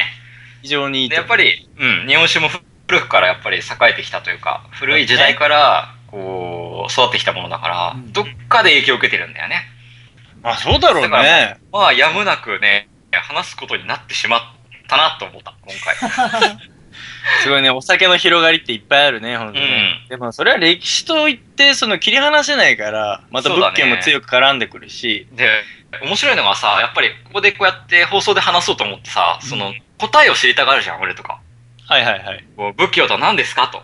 非常にいいやっぱり、うん、日本酒も古くからやっぱり栄えてきたというか、古い時代から、こう、育ってきたものだから、うんどっかで影響を受けてるんだよね。あ、そうだろうね。まあ、やむなくね、話すことになってしまったなと思った、今回。すごいね、お酒の広がりっていっぱいあるね、ほんとね。でもそれは歴史といって、その切り離せないから、また仏教も強く絡んでくるし、で、面白いのがさ、やっぱりここでこうやって放送で話そうと思ってさ、その、答えを知りたがるじゃん、俺とか。はいはいはい。こう仏教とは何ですかと。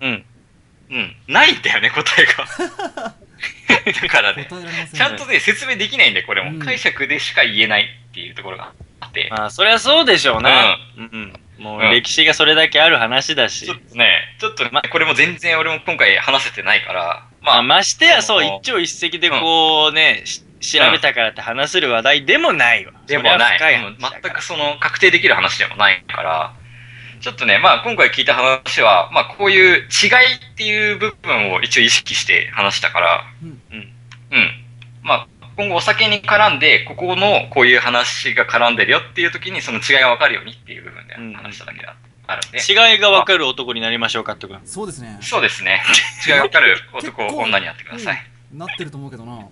うん。うん。ないんだよね、答えが。だからね、ちゃんとね、説明できないんで、これうんも。解釈でしか言えないっていうところがあって。まあ、そりゃそうでしょうな。うん。うん。もううん歴史がそれだけある話だしちょ。っとね、ちょっとね、これも全然俺も今回話せてないから、ままあ、あ、ましてや、そう、一朝一夕でこうね、し調べたからって話せる話題でもないわ。でもない。全くその確定できる話でもないから、ちょっとね、まあ今回聞いた話は、まあこういう違いっていう部分を一応意識して話したから、うんうん。うん。まあ今後お酒に絡んで、ここのこういう話が絡んでるよっていう時にその違いがわかるようにっていう部分でうん話しただけだ、あるんで。違いが分かる男になりましょうかってことそうですね。そうですね。違いがわかる男、女になってください。うんなってると思うけどな。うん、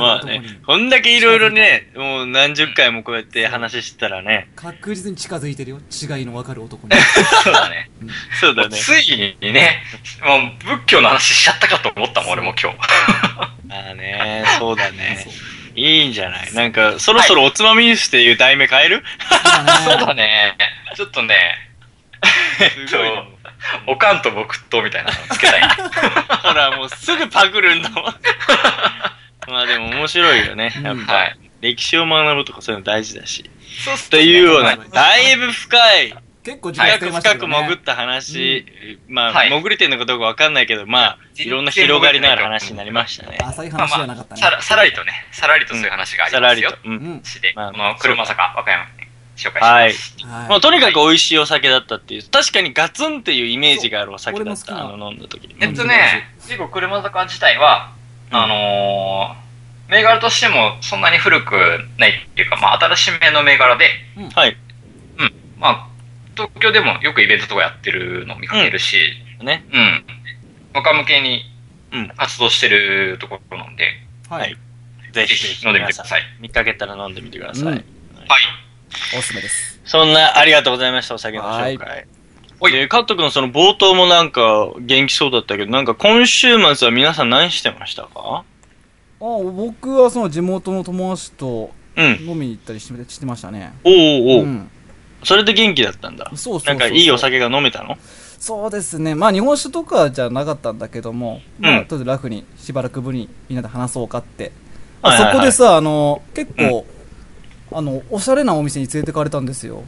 まあね。こんだけいろいろね、もう何十回もこうやって話してたらね。確実に近づいてるよ。違いの分かる男に。そうだね。そうだね。ついにね、もう仏教の話しちゃったかと思ったもん、俺も今日。まあね、そうだね。いいんじゃない？なんか、そろそろおつまみニュースっていう題名変える？そうだね。ちょっとね、すごいな。おかんと木刀みたいなのつけたいね。ほら、もうすぐパクるんだもん。まあでも面白いよね。やっぱ、はい。歴史を学ぶとかそういうの大事だし。そうすというような、だいぶ深い、結構時間深く使いました深く。潜った話、まあ、はい潜れてんのかどうかわかんないけど、まあ、いろんな広がりのある話になりましたね。浅いまあ話じゃなかったね。さら、さらりとね、さらりとそういう話がありますよさらりと。。う。うんん。して、まあこの車坂、和歌山に紹介しはいます。。はいもうとにかく美味しいお酒だったっていう。確かにガツンっていうイメージがあるお酒だった。あの、飲んだ時に。えっとね、結構車坂自体は、うんあのー、銘柄としてもそんなに古くないっていうか、まあ新しめの銘柄で、はい。まあ、東京でもよくイベントとかやってるのを見かけるし、ね。うん。若向けにうん活動してるところなんで、ははいい。ぜひ飲んでみてください。見かけたら飲んでみてください。うんはい。おすすめです。そんな、ありがとうございました、お酒の紹介。おいで、カット君その冒頭もなんか元気そうだったけど、なんか今週末は皆さん何してましたか？あ、僕はその地元の友達とうん。飲みに行ったりしてしてましたね。おうおうおう、ん。それで元気だったんだ。そうそうそうなんかいいお酒が飲めたの？そうですね。まあ日本酒とかじゃなかったんだけども、まあうんとりあえずラフにしばらくぶりにみんなで話そうかって。あはいはいはいそこでさ、あの、結構、あの、おしゃれなお店に連れてかれたんですよ。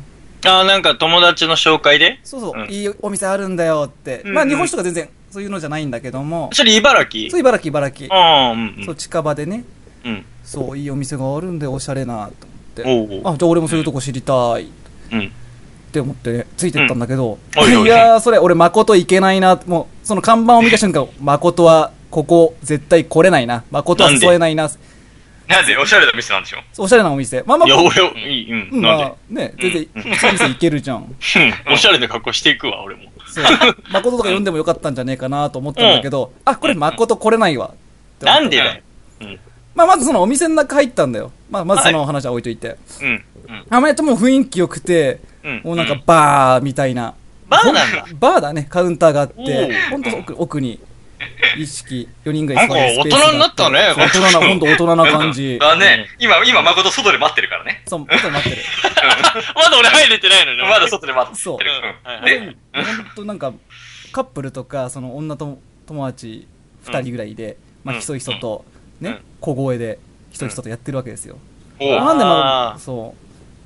ああ、なんか友達の紹介で？そうそう、うんいいお店あるんだよって。うんまあ日本酒とか全然そういうのじゃないんだけども、それ茨城？そう、茨城茨城。ああ、うんうん。そう、近場でね、うん。そう、いいお店があるんでおしゃれなと思って。おうおう。あ、じゃあ俺もそういうとこ知りたいっうん。て思って、ね、ついてったんだけど、うんおいおいいやー、それ俺誠いけないな、もう、その看板を見た瞬間、誠はここ絶対来れないな。誠は誘えないな。なんでおしゃれな店なんでしょ？おしゃれなお店。まあまあ、いや、俺、いい、うん。うん、なんで？まあね、全然、うん店行けるじゃん。うん。おしゃれな格好していくわ、俺も。そう。誠とか読んでもよかったんじゃねえかなと思ったんだけど、あ、これ誠来れないわ。なんでだ？よ。まあまずそのお店の中入ったんだよ。まあまずその話は置いといて。うん。うん。あまりとも雰囲気良くて、うん。もうなんかバーみたいな。バーなんだほバーだね、カウンターがあっおてう、ほんと奥奥に、一式、4人ぐらいなん大人になったね大人な、ほんと大人な感じ。あね、今、今、誠外で待ってるからね。そう、外に待ってる。まだ俺入れてないのね。まだ外で待ってる。そうで、ほんとなんか、カップルとか、その女と友達2人ぐらいで、まあ、うんひそひそと、ねうん、小声で、ひそひそとやってるわけですよ。なんでまああ、そ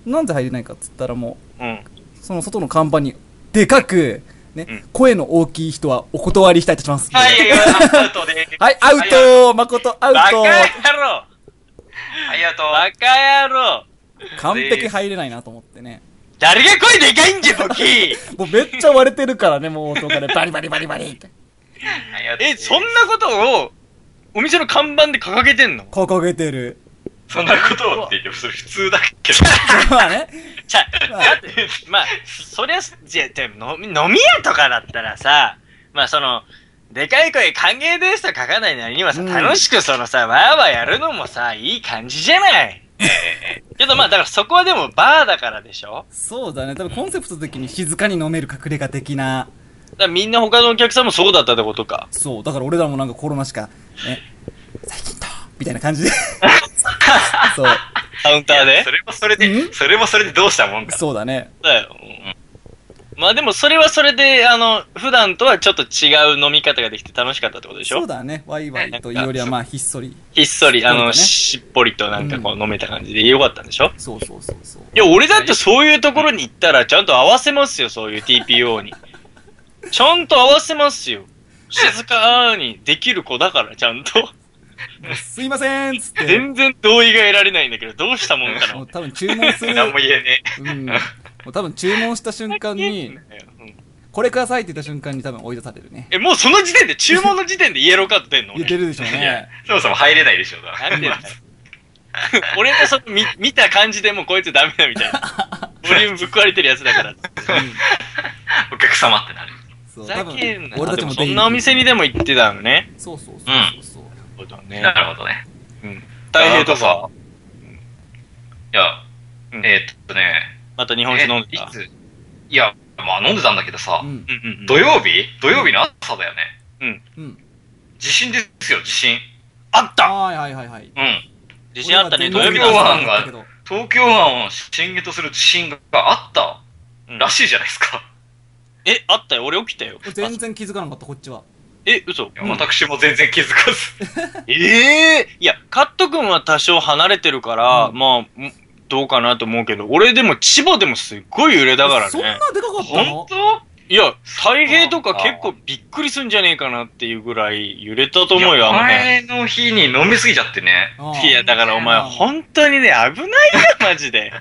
う。なんで入れないかっつったらもうん。う、その外の看板に、でかく、ね、うん声の大きい人はお断りしたいとします。はい、アウトで。はい、アウト誠アウバカト野郎ありがとう。バカ野郎完璧入れないなと思ってね。誰が声でかいんじゃ、ボキ もうめっちゃ割れてるからね、もう音がね、バリバリバリバリって。え、そんなことを、お店の看板で掲げてんの？掲げてる。そんなことをって言って、それ普通だけど。まあね。ちゃ、だって、まあ、そりゃ、じゃ、じゃ、飲み、飲み屋とかだったらさ、まあその、でかい声歓迎ですと書かないなりにはさ、うん楽しくそのさ、わーわーやるのもさ、いい感じじゃない？けどまあ、だからそこはでもバーだからでしょ？そうだね。多分コンセプト的に静かに飲める隠れ家的な。だみんな他のお客さんもそうだったってことか。そう。だから俺らもなんかコロナしか、ね、最近と、みたいな感じで。そう。カウンターで？それもそれで、ん？それもそれでどうしたもんか。そうだね。だよ。まあでもそれはそれで、あの、普段とはちょっと違う飲み方ができて楽しかったってことでしょ？そうだね。ワイワイというよりはまあひっそり。ひっそり、あの、ししっぽりとなんかこう飲めた感じでよかったんでしょ？そうそうそうそう。いや、俺だってそういうところに行ったらちゃんと合わせますよ、そういう TPO に。ちゃんと合わせますよ。静かにできる子だから、ちゃんと。すいませんっつって。全然同意が得られないんだけど、どうしたもんかなもう。多分注文する。何も言えねうん。もう多分注文した瞬間に、うんこれくださいって言った瞬間に多分追い出されるね。え、もうその時点で、注文の時点でイエローカード出んの？言ってるでしょうね。、そもそも入れないでしょ、だなんで。俺のその見見た感じでもうこいつダメだみたいな。ボリュームぶっ壊れてるやつだから。お客様ってなる。そう、多分けんな。俺たちもそんなお店にでも行ってたのね。そうそうそうそうそう。なるほどねな。るほどね。うん。大平とか、さ、いや、うんえーっとね、また日本酒飲んでた？えいつ？いや、まあ飲んでたんだけどさ、うん。うんうんうん。土曜日？土曜日の朝だよね。うん。地震ですよ、地震。あったはいはいはいはい。うん。自信あったね、土俺は曜日の朝東京湾がだけど東京湾を震源とする地震があったうんらしいじゃないですか。え、あったよ。俺起きたよ。全然気づかなかった、こっちは。え、嘘私も全然気づかず。ええいや、カット君は多少離れてるから、うんまあ、んどうかなと思うけど、俺でも千葉でもすっごい揺れだからそんなね。でかかった本の当？いや、太平とか結構びっくりすんじゃねえかなっていうぐらい揺れたと思うよ、あのね。前の日に飲みすぎちゃってね。いや、だからお前本当にね、危ないよ、マジで。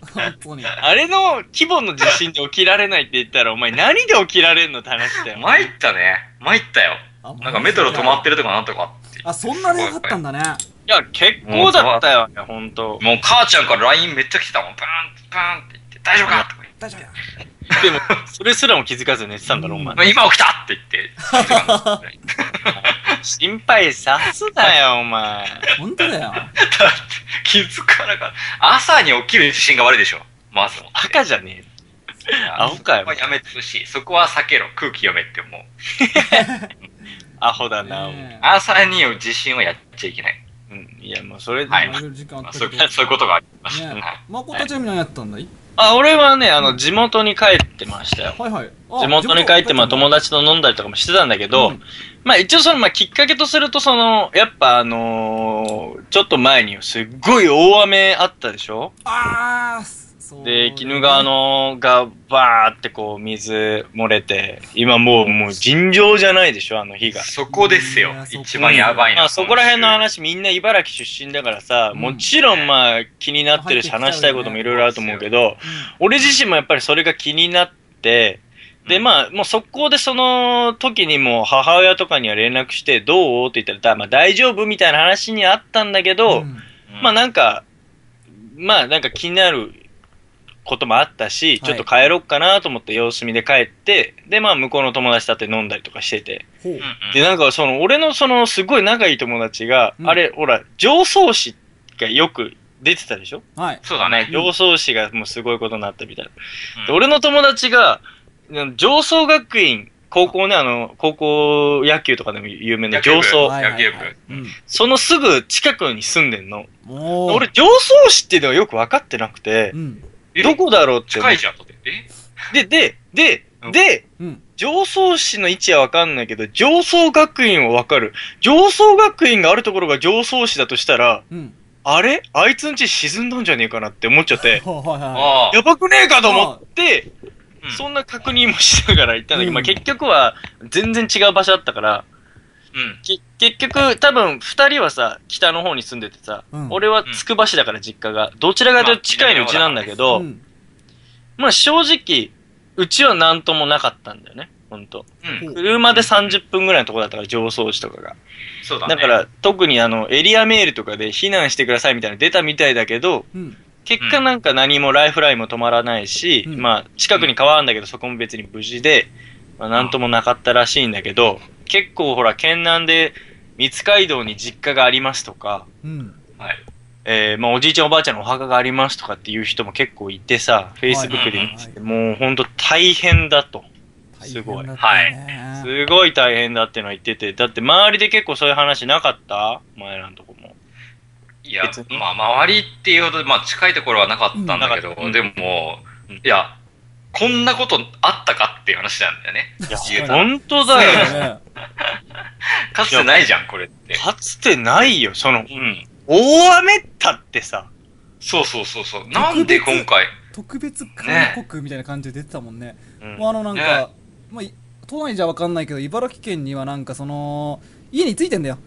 あれの規模の地震で起きられないって言ったら、お前何で起きられんのって話だよ。参ったね。参ったよ。あなんかメトロ止まってるとかなんとかって。あ、そんなでかかったんだね。いや、結構だったよね、ほんと。もう母ちゃんから LINE めっちゃ来てたもん。バーン、バーンって言って、大丈夫かとか大丈夫や。でも、それすらも気づかず寝てたんだろ、お前。今起きたって言って。心配さすなよ、お前。本当だよ。だって気づかなかった。朝に起きる地震が悪いでしょ。まずも。赤じゃねえ。アホかよそこはやめてほしい。そこは避けろ。空気読めって思う。アホだな、ね朝に地震はやっちゃいけない。うん。いや、もうそれで、はい。そういうことがありました。ねちはみ何やったんだい？あ、俺はね、あの、地元に帰ってましたよ。はいはい。あ地元に帰って、まあ友達と飲んだりとかもしてたんだけど、うんまあ一応その、まあきっかけとすると、その、やっぱあのーちょっと前にすっごい大雨あったでしょ？あー、そう。で、鬼怒川。の、が、バーってこう、水漏れて、今もう、もう尋常じゃないでしょ、あの日が。そこですよ。一番やばいの。まあそこら辺の話みんな茨城出身だからさ、うん。もちろんまあ気になってるし話したいこともいろいろあると思うけど、俺自身もやっぱりそれが気になって、で、うん。まあ、もう速攻でその時にもう母親とかには連絡して、どう？って言ったら、まあ大丈夫？みたいな話にあったんだけど、うん。まあなんか、まあなんか気になることもあったし、はい。ちょっと帰ろっかなと思って様子見で帰って、でまあ向こうの友達と会って飲んだりとかしてて、で、なんかその、俺のその、すごい仲いい友達が、うん。あれ、ほら、上層紙がよく出てたでしょ？はい。そうだね。上層紙がもうすごいことになったみたいな。うん。で俺の友達が、うん上層学院、高校ね、あの、高校野球とかでも有名な上層、はいはいはい。野球部。うん。そのすぐ近くに住んでんの。俺、上層紙っていうのはよく分かってなくて。う、ん。えどこだろうって近いじゃん、と。で、で、で、うんで、うん。上層市の位置はわかんないけど、上層学院はわかる。上層学院があるところが上層市だとしたら、うん。あれ？あいつんち沈んだんじゃねえかなって思っちゃって。やばくねえかと思って、うんそんな確認もしながら行ったんだけど、うんまあ結局は全然違う場所だったから、うん。き結局多分二人はさ、北の方に住んでてさ、うん俺はつくば市だから実家が、どちらかというと近いのうちなんだけい。ど、うん。まあ正直、うちはなんともなかったんだよね、ほんと。うん。車で30分ぐらいのとこだったから、上層市とかが。そうだね。だから、特にあの、エリアメールとかで避難してくださいみたいなの出たみたいだけど、うん。結果なんか何もライフラインも止まらないし、うんまあ、近くに川あんだけど、そこも別に無事で、まあ、なんともなかったらしいんだけど、結構ほら、県南で、三街道に実家がありますとか、うん。はい。えー、まあ、おじいちゃんおばあちゃんのお墓がありますとかっていう人も結構いてさ、Facebook で見てて、もうほんと大変だと。すごい大変だったね。すごい。大変だってのは言ってて、だって周りで結構そういう話なかった？前らのとこも。いやまあ、周りっていうほど、まあ、近いところはなかったんだけど、うん。でも、うん。いや、こんなことあったかっていう話なんだよね。いや言う、たらほんとだよ。ね かつてないじゃん、これって。かつてないよ、その、うん。大雨ったってさ、そうそうそうそう。なんで今回、特別韓国みたいな感じで出てたもんね。うんもうあのなんかね、まあ、い都内じゃわかんないけど、茨城県にはなんかその、家についてんだよ。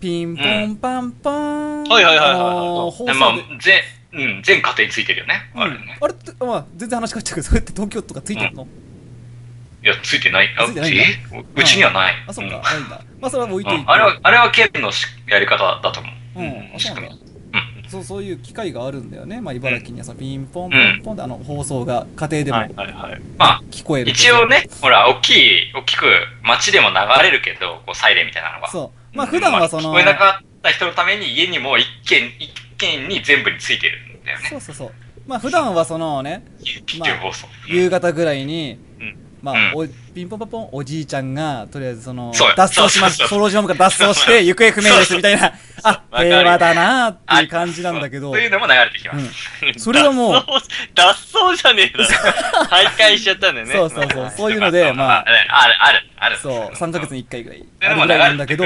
ピンポンパンポン。はいはいはいはいまあぜ、うん、全家庭についてるよね。あるよね。あれって、まあ、全然話変わっちゃうけど、それって東京とかついてるの、いや、ついてない。あ、ついてないうちにはない。あ、そっか、うんないんだ。まあ、それは置いといあれは、あれは県のしやり方だと思う。うん、あ、そうなんだ。うんそう、そういう機会があるんだよね。まあ、茨城にはさ、ピンポンポンポンって、あの、放送が家庭でもはいはいはい。まあ、聞こえる。一応。ね、ほら、大きい、大きく街でも流れるけど、こう、サイレンみたいなのが。そう。まあ、普段はその、聞こえなかった人のために家にも一軒、一軒に全部についてるんだよね。そうそうそう。まあ、普段はそのね、緊急放送。夕方ぐらいに、うんまあ、うんおピンポンパンポンおじいちゃんが、とりあえずその脱走しました。そうそうそうソロジオムから脱走して、行方不明ですみたいな、あ、平和だなっていう感じなんだけど、そういうのも流れてきます。うん。それはもう、脱走、じゃねえだろ。徘徊しちゃったんだよね。そうそうそう、そういうので、まあ、ある、ある、ある。そう、3ヶ月に1回ぐらい、あるぐらいなんだけど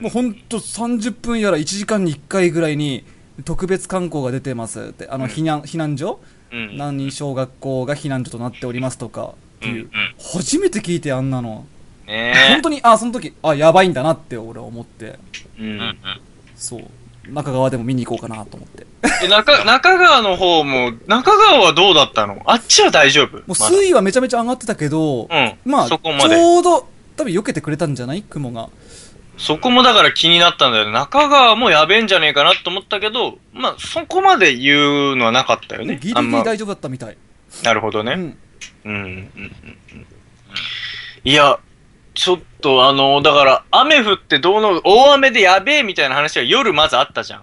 もうほんと30分やら1時間に1回ぐらいに、特別観光が出てますって、あの、避難、避難所？うん。何人小学校が避難所となっておりますとか、っていううん。初めて聞いてあんなの。ね本当に、あ、その時、あ、やばいんだなって俺は思って、え。ううん、うんん。。そう。中川でも見に行こうかなと思って。で、中、中川の方も、中川はどうだったの？あっちは大丈夫？もう水位はめちゃめちゃ上がってたけど、うん。まあ、まで。ょうど、多分避けてくれたんじゃない？雲が。そこもだから気になったんだよね。中川もやべえんじゃねえかなと思ったけど、まあ、そこまで言うのはなかったよね。ギリギリ大丈夫だったみたい。なるほどね。うん。いや、ちょっとあの、だから、雨降ってどうの、大雨でやべえみたいな話は夜まずあったじゃん。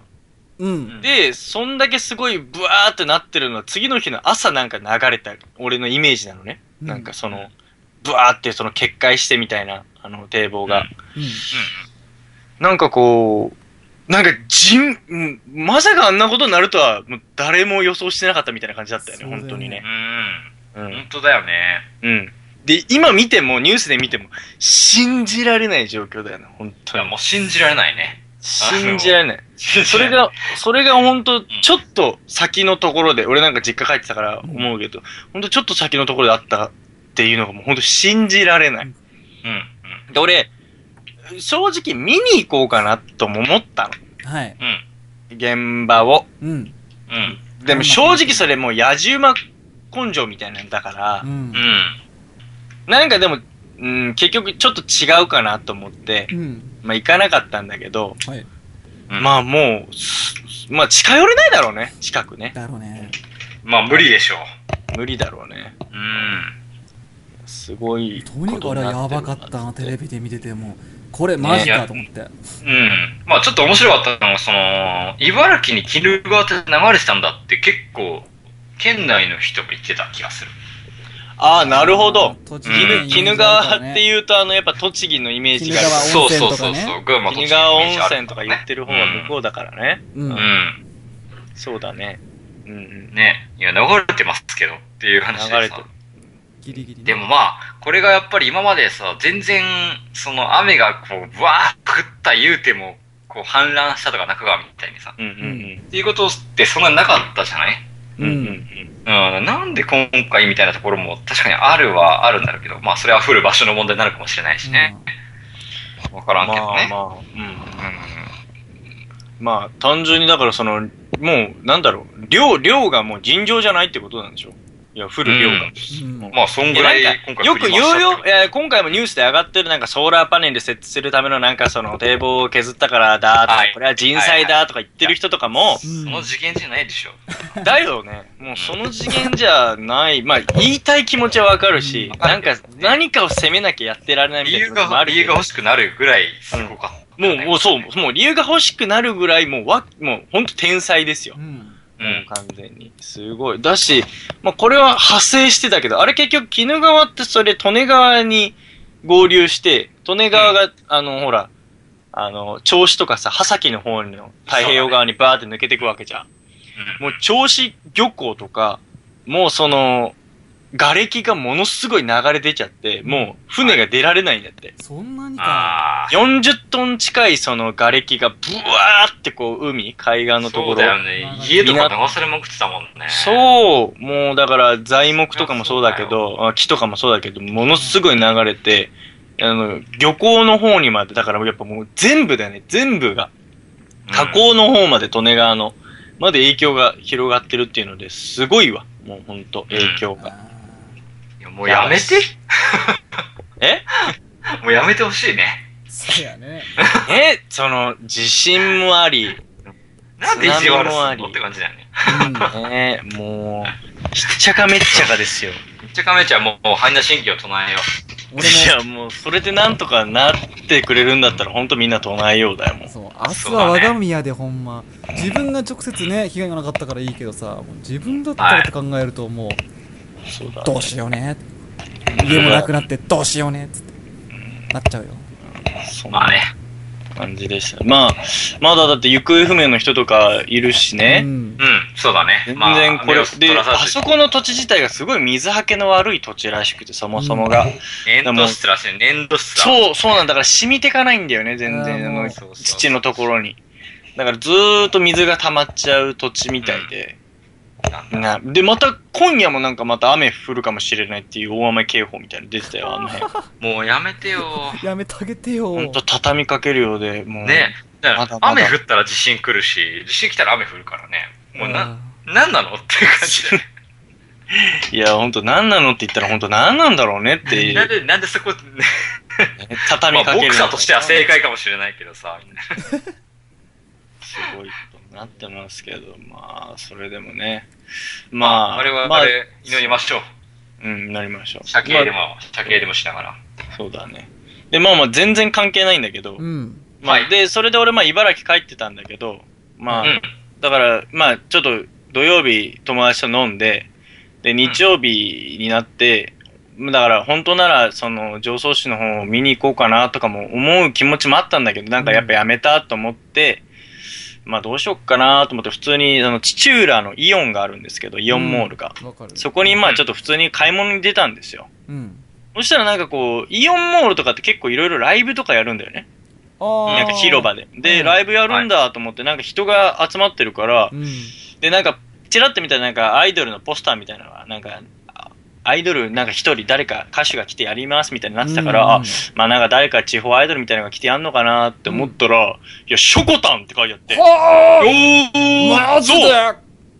うん。で、そんだけすごいブワーってなってるのは次の日の朝なんか流れた、俺のイメージなのね。うんなんかその、ブワーってその決壊してみたいな、あの堤防が。うん。なんかこう、なんか人、うんまさかあんなことになるとは、もう誰も予想してなかったみたいな感じだったよね、よね本当にね。うん。うん本。当だよね。うん。で、今見ても、ニュースで見ても、信じられない状況だよね、本いや、当に。もう信じられないね。信じられない。そそれが、それが本当ちょっと先のところで、俺なんか実家帰ってたから思うけど、本当ちょっと先のところであったっていうのがもう本当信じられない。うん。うん。で、俺、正直見に行こうかなとも思ったはい。うん。の。現場を。うん。うん。でも正直それもう野じ馬根性みたいなんだからう、んう。ん。なんかでも、うん、結局ちょっと違うかなと思って、うん。まあ行かなかったんだけど、はい。うんまあもう、すまあ近寄れないだろうね、近くね。だろうね。まあ、無理でしょ無理だろうね。う。うん。すごいとにかくあれやばかったな、テレビで見てても。これマジねかと思って。うん。まあちょっと面白かったのが、その、茨城に鬼怒川って流れてたんだって結構、県内の人も言ってた気がする。ああ、なるほど。栃木鬼怒川ってう。いうと、あの、やっぱ栃木のイメージがそうそう泉とかねそうそう。群馬鬼怒川温泉とか言ってる方は向こううだからね。う。ん。うん。そうだね。うんうん。ね。いや、流れてますけどっていう話でさ。流れてるギリギリね。でもまあ、これがやっぱり今までさ、全然、その雨がこう、ブワー降った言うても、こう氾濫したとか中川みたいにさ、うんうんっていうことってそんなになかったじゃない？ううん。うんん。うん、なんで今回みたいなところも確かにあるはあるんだろうけど、まあそれは降る場所の問題になるかもしれないしね。わからんけどね。まあまあ、うん。うん。まあ、単純にだからその、もう、なんだろう、量、量がもう尋常じゃないってことなんでしょ？いや、降る量が。うんまあそんぐらい今回よく言うよいや、今回もニュースで上がってるなんかソーラーパネル設置するためのなんかその堤防を削ったからだとか、はいこれは人災だとか言ってる人とかも、うんその次元じゃないでしょ。だよね。もうその次元じゃない。まあ、言いたい気持ちはわかるし、うんなんか何かを責めなきゃやってられないみた理由いな気持ちもが、理由が欲しくなるぐらいすごかった、もう、もうそう、もう理由が欲しくなるぐらい、もうわ、もうほんと天才ですよう。ん。う。ん完全に。すごい。だし、まあ、これは派生してたけど、あれ結局、鬼怒川ってそれ、利根川に合流して、利根川が、あの、ほら、あの、銚子とかさ、羽崎の方の太平洋側にバーって抜けていくわけじゃん。もう、銚子漁港とか、もうその、瓦礫がものすごい流れ出ちゃって、もう、船が出られないんだって。そんなにか。ああ。40トン近いその瓦礫がブワーってこう海、海岸のところそうだよね。家とか流されまくってたもんね。そう、もうだから材木とかもそうだけど、あ木とかもそうだけど、ものすごい流れて、あの、漁港の方にまで、だからやっぱもう全部だよね、全部が。河口の方まで利根川のまで影響が広がってるっていうのですごいわ。もうほんと、影響が。もうやめて。え？もうやめてほしいね。そうやね。え？その、地震もあり、なんで意地悪す津波もありんのって感じだよね。うん。ねもう、ひっちゃかめっちゃかですよ。めっちゃかめちゃんもう、般若心経を唱えよ俺いや、もう、それでなんとかなってくれるんだったら、ほんとみんな唱えようだよ、もう。も、そう、明日は我が宮でほんま。自分が直接ね、被害がなかったからいいけどさ、もう自分だったらって考えるともう、そうだ、どうしようね。家もなくなってどうしようね。つって。なっちゃうよ。う。そんあね。感じでした。まあ、まだだって行方不明の人とかいるしね。うん。うん、そうだね。全まあ然これ、目をで、そらさずあそこの土地自体がすごい水はけの悪い土地らしくて、そもそもが。粘土質らしいね。粘土質だ。そう、そうなんだ。だから染みてかないんだよね、全然。あのあーもう、そうそう土のところに。だからずーっと水が溜まっちゃう土地みたいで。なんだなで、また今夜もなんかまた雨降るかもしれないっていう大雨警報みたいなの出てたよ、あの辺。もうやめてよ。やめてあげてよ。ほんと畳みかけるようで、もう。ねだからまだまだ雨降ったら地震来るし、地震来たら雨降るからね。もうな、なんなのっていう感じで。いや、ほんと何なのって言ったらほんと何なんだろうねっていう。なんで、なんでそこ、まあ、畳みかける。ボクサーとしては正解かもしれないけどさ。すごいなってますけど、まあ、それでもね。まあ、我々、まあ、祈りましょう。うん、なりましょう。射形でまも、射形でもしながら。あそうだね。で、まあまあ、全然関係ないんだけど、うん。まあ、はいで、それで俺、まあ、茨城帰ってたんだけど、まあ、うん。だから、まあ、ちょっと、土曜日、友達と飲んで、で、日曜日になって、だから、本当なら、その、上層市の方を見に行こうかなとかも思う気持ちもあったんだけど、なんかやっぱやめたと思って、まあ、どうしよっかなと思って、普通に、あの、土浦のイオンがあるんですけど、イオンモールが。わかる。そこに、まあ、ちょっと普通に買い物に出たんですよ。うん。そしたらなんかこう、イオンモールとかって結構いろいろライブとかやるんだよね。なんか広場で。で、うんライブやるんだと思って、なんか人が集まってるからう、ん。で、なんか、チラって見たらなんかアイドルのポスターみたいなのが、なんか、あアイドルなんか一人誰か歌手が来てやりますみたいになってたから、うんあ、まあなんか誰か地方アイドルみたいなのが来てやんのかなって思ったら、いや、ショコタンって書いてあって。はおーあマジで？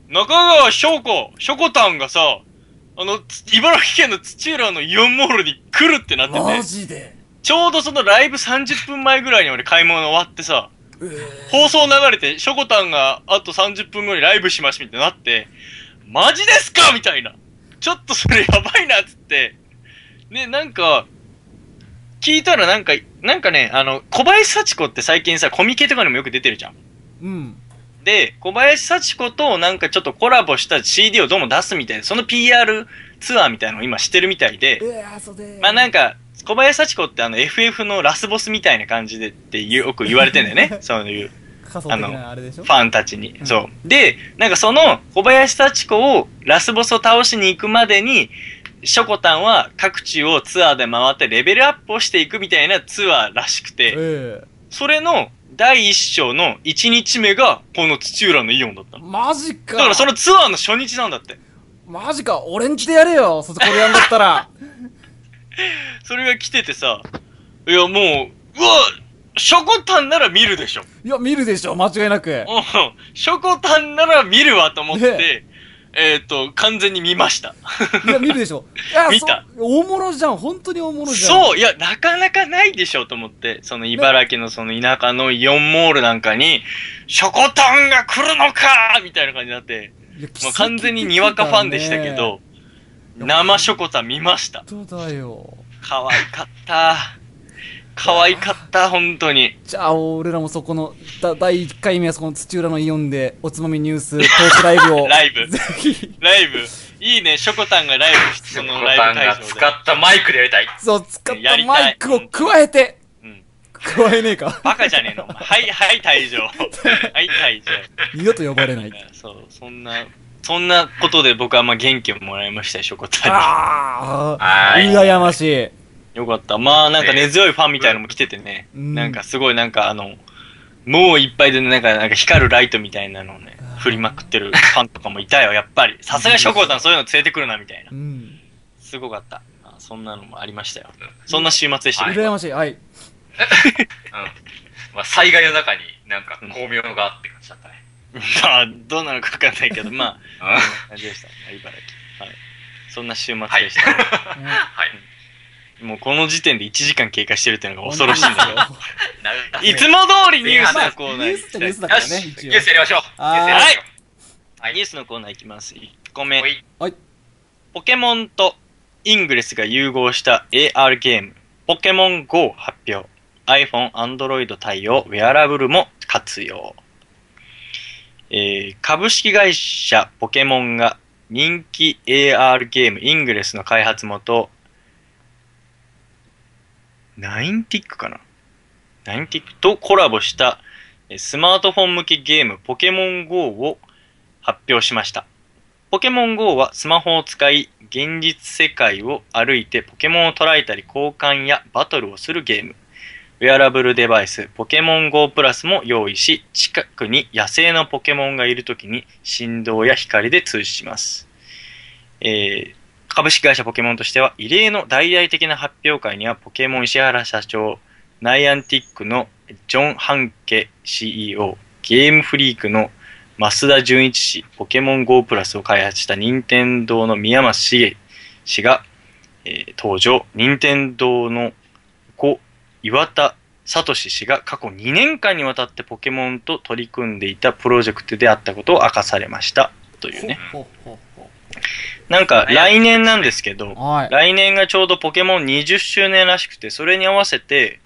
中川翔子、ショコタンがさ、あの、つ茨城県の土浦のイオンモールに来るってなってマて、ジで？ちょうどそのライブ30分前ぐらいに俺買い物終わってさ、えー。放送流れて、ショコタンがあと30分後にライブしますみたいになって、マジですかみたいな。ちょっとそれやばいなっつって。ね、なんか、聞いたらなんか、なんかね、あの、小林幸子って最近さ、コミケとかにもよく出てるじゃん。うん。で、小林幸子となんかちょっとコラボした CD をどうも出すみたいで、その PR ツアーみたいなのを今してるみたいで。まあなんか、小林幸子ってあの FF のラスボスみたいな感じでってよく言われてんだよね。そういうあれでしょ？ファンたちに。うんそう。で、なんかその小林幸子をラスボスを倒しに行くまでに、ショコタンは各地をツアーで回ってレベルアップをしていくみたいなツアーらしくて、えそれの第一章の1日目がこの土浦のイオンだった。マジかだからそのツアーの初日なんだって。マジか俺んちでやれよそこでやんだったら それが来ててさ、いやもう、うわショコタンなら見るでしょ。いや見るでしょ。間違いなく。うん。ショコタンなら見るわと思って、ね。えっ、と、完全に見ました。いや見るでしょ。いや見た。そ大物じゃん。本当に大物じゃん。そう、いや、なかなかないでしょと思って、その茨城のその田舎のイオンモールなんかに、ショコタンが来るのかみたいな感じになって、いやまあ、完全ににわかファンでしたけど、生ショコタン見ました。本当だよ。可愛かった。可愛かった、本当に。じゃあ俺らもそこのだ第1回目はそこの土浦のイオンでおつまみニューストークライブを ライブぜひライブ。いいね、ショコタンがライブして、そのボライブ会場で。使ったマイクでやりたい。そう使ったマイクを加えてうん。加えねえかバカじゃねえの。はい、はい、退場。はい、退場。二度と呼ばれないそう、そんな、そんなことで僕はまあ元気をもらいましたよ、ショコタンに。ああはい羨ましいよかった。まあなんか根強いファンみたいなのも来ててね。うんなんかすごいなんかあの、もういっぱいでなんか、なんか光るライトみたいなのをね振りまくってるファンとかもいたよ、やっぱり。さすがショコタンそういうの連れてくるな、みたいなう。んすごかった。あそんなのもありましたよ。そんな週末でしたね。羨ましいはい うん。まあ、災害の中になんか巧妙があって感じだったね。まあ、どうなのかわかんないけど、まあ、あ感じでした。茨城。はい。そんな週末でした、ねはい。もうこの時点で1時間経過してるっていうのが恐ろしいんだけど。長いつも通りニュースのコーナーニュースってニュースだからね、よニュースやりましょう。はい。ニュースのコーナーいきます。1個目。ポケモンとイングレスが融合した AR ゲーム、ポケモン GO 発表。iPhone、Android 対応、ウェアラブルも活用。えー株式会社ポケモンが人気 AR ゲームイングレスの開発元、ナインティックかな？ナインティックとコラボしたスマートフォン向きゲームポケモン GO を発表しました。ポケモン GO はスマホを使い、現実世界を歩いてポケモンを捉えたり交換やバトルをするゲーム。ウェアラブルデバイスポケモン GO プラスも用意し、近くに野生のポケモンがいるときに振動や光で通知します。えー株式会社ポケモンとしては異例の大々的な発表会にはポケモン石原社長、ナイアンティックのジョン・ハンケ CEO、ゲームフリークの増田純一氏、ポケモン GO プラスを開発した任天堂の宮松茂氏が、えー登場。任天堂の子、岩田聡氏が過去2年間にわたってポケモンと取り組んでいたプロジェクトであったことを明かされました。というね。ほほほなんか来年なんですけど、はい。来年がちょうどポケモン20周年らしくて、それに合わせて、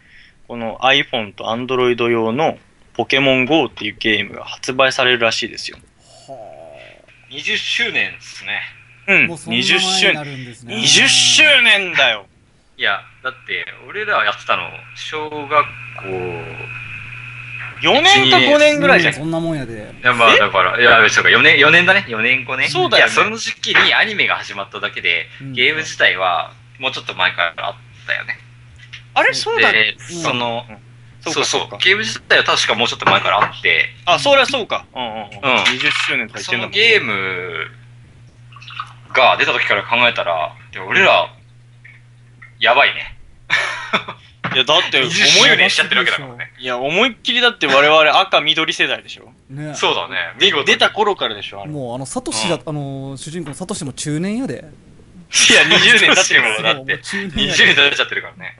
この iPhone と Android 用のポケモン GO っていうゲームが発売されるらしいですよ。20周年ですね。うん、もうそんな20周前にな年。るんですね。20周年だよ。いや、だって、俺らやってたの、小学校、4年か5年ぐらいじゃん。そんなもんやで。いや、まあ、だから、いや、そうか、4年、4年だね。4年5年。そうだよねいや、その時期にアニメが始まっただけで、うんゲーム自体は、もうちょっと前からあったよね。あれ？そうだで、んその、そそううそうかそうか。ゲーム自体は確かもうちょっと前からあって、あ、そりゃそうか。うんうんうん。ん20周年とか言ってそんだもん。のゲームが出た時から考えたら、いや俺ら、やばいね。いや、だって、20思周い、年しちゃってるわけだからね。いや、思いっきりだって我々赤緑世代でしょ。ねそうだね。で見事に出た頃からでしょ、あれ。いもうあの、サトシだ、あの、主人公のサトシも中年やで。や、20年経ってるもん、だってそうもう。中年20や年で。経っちゃってるからね。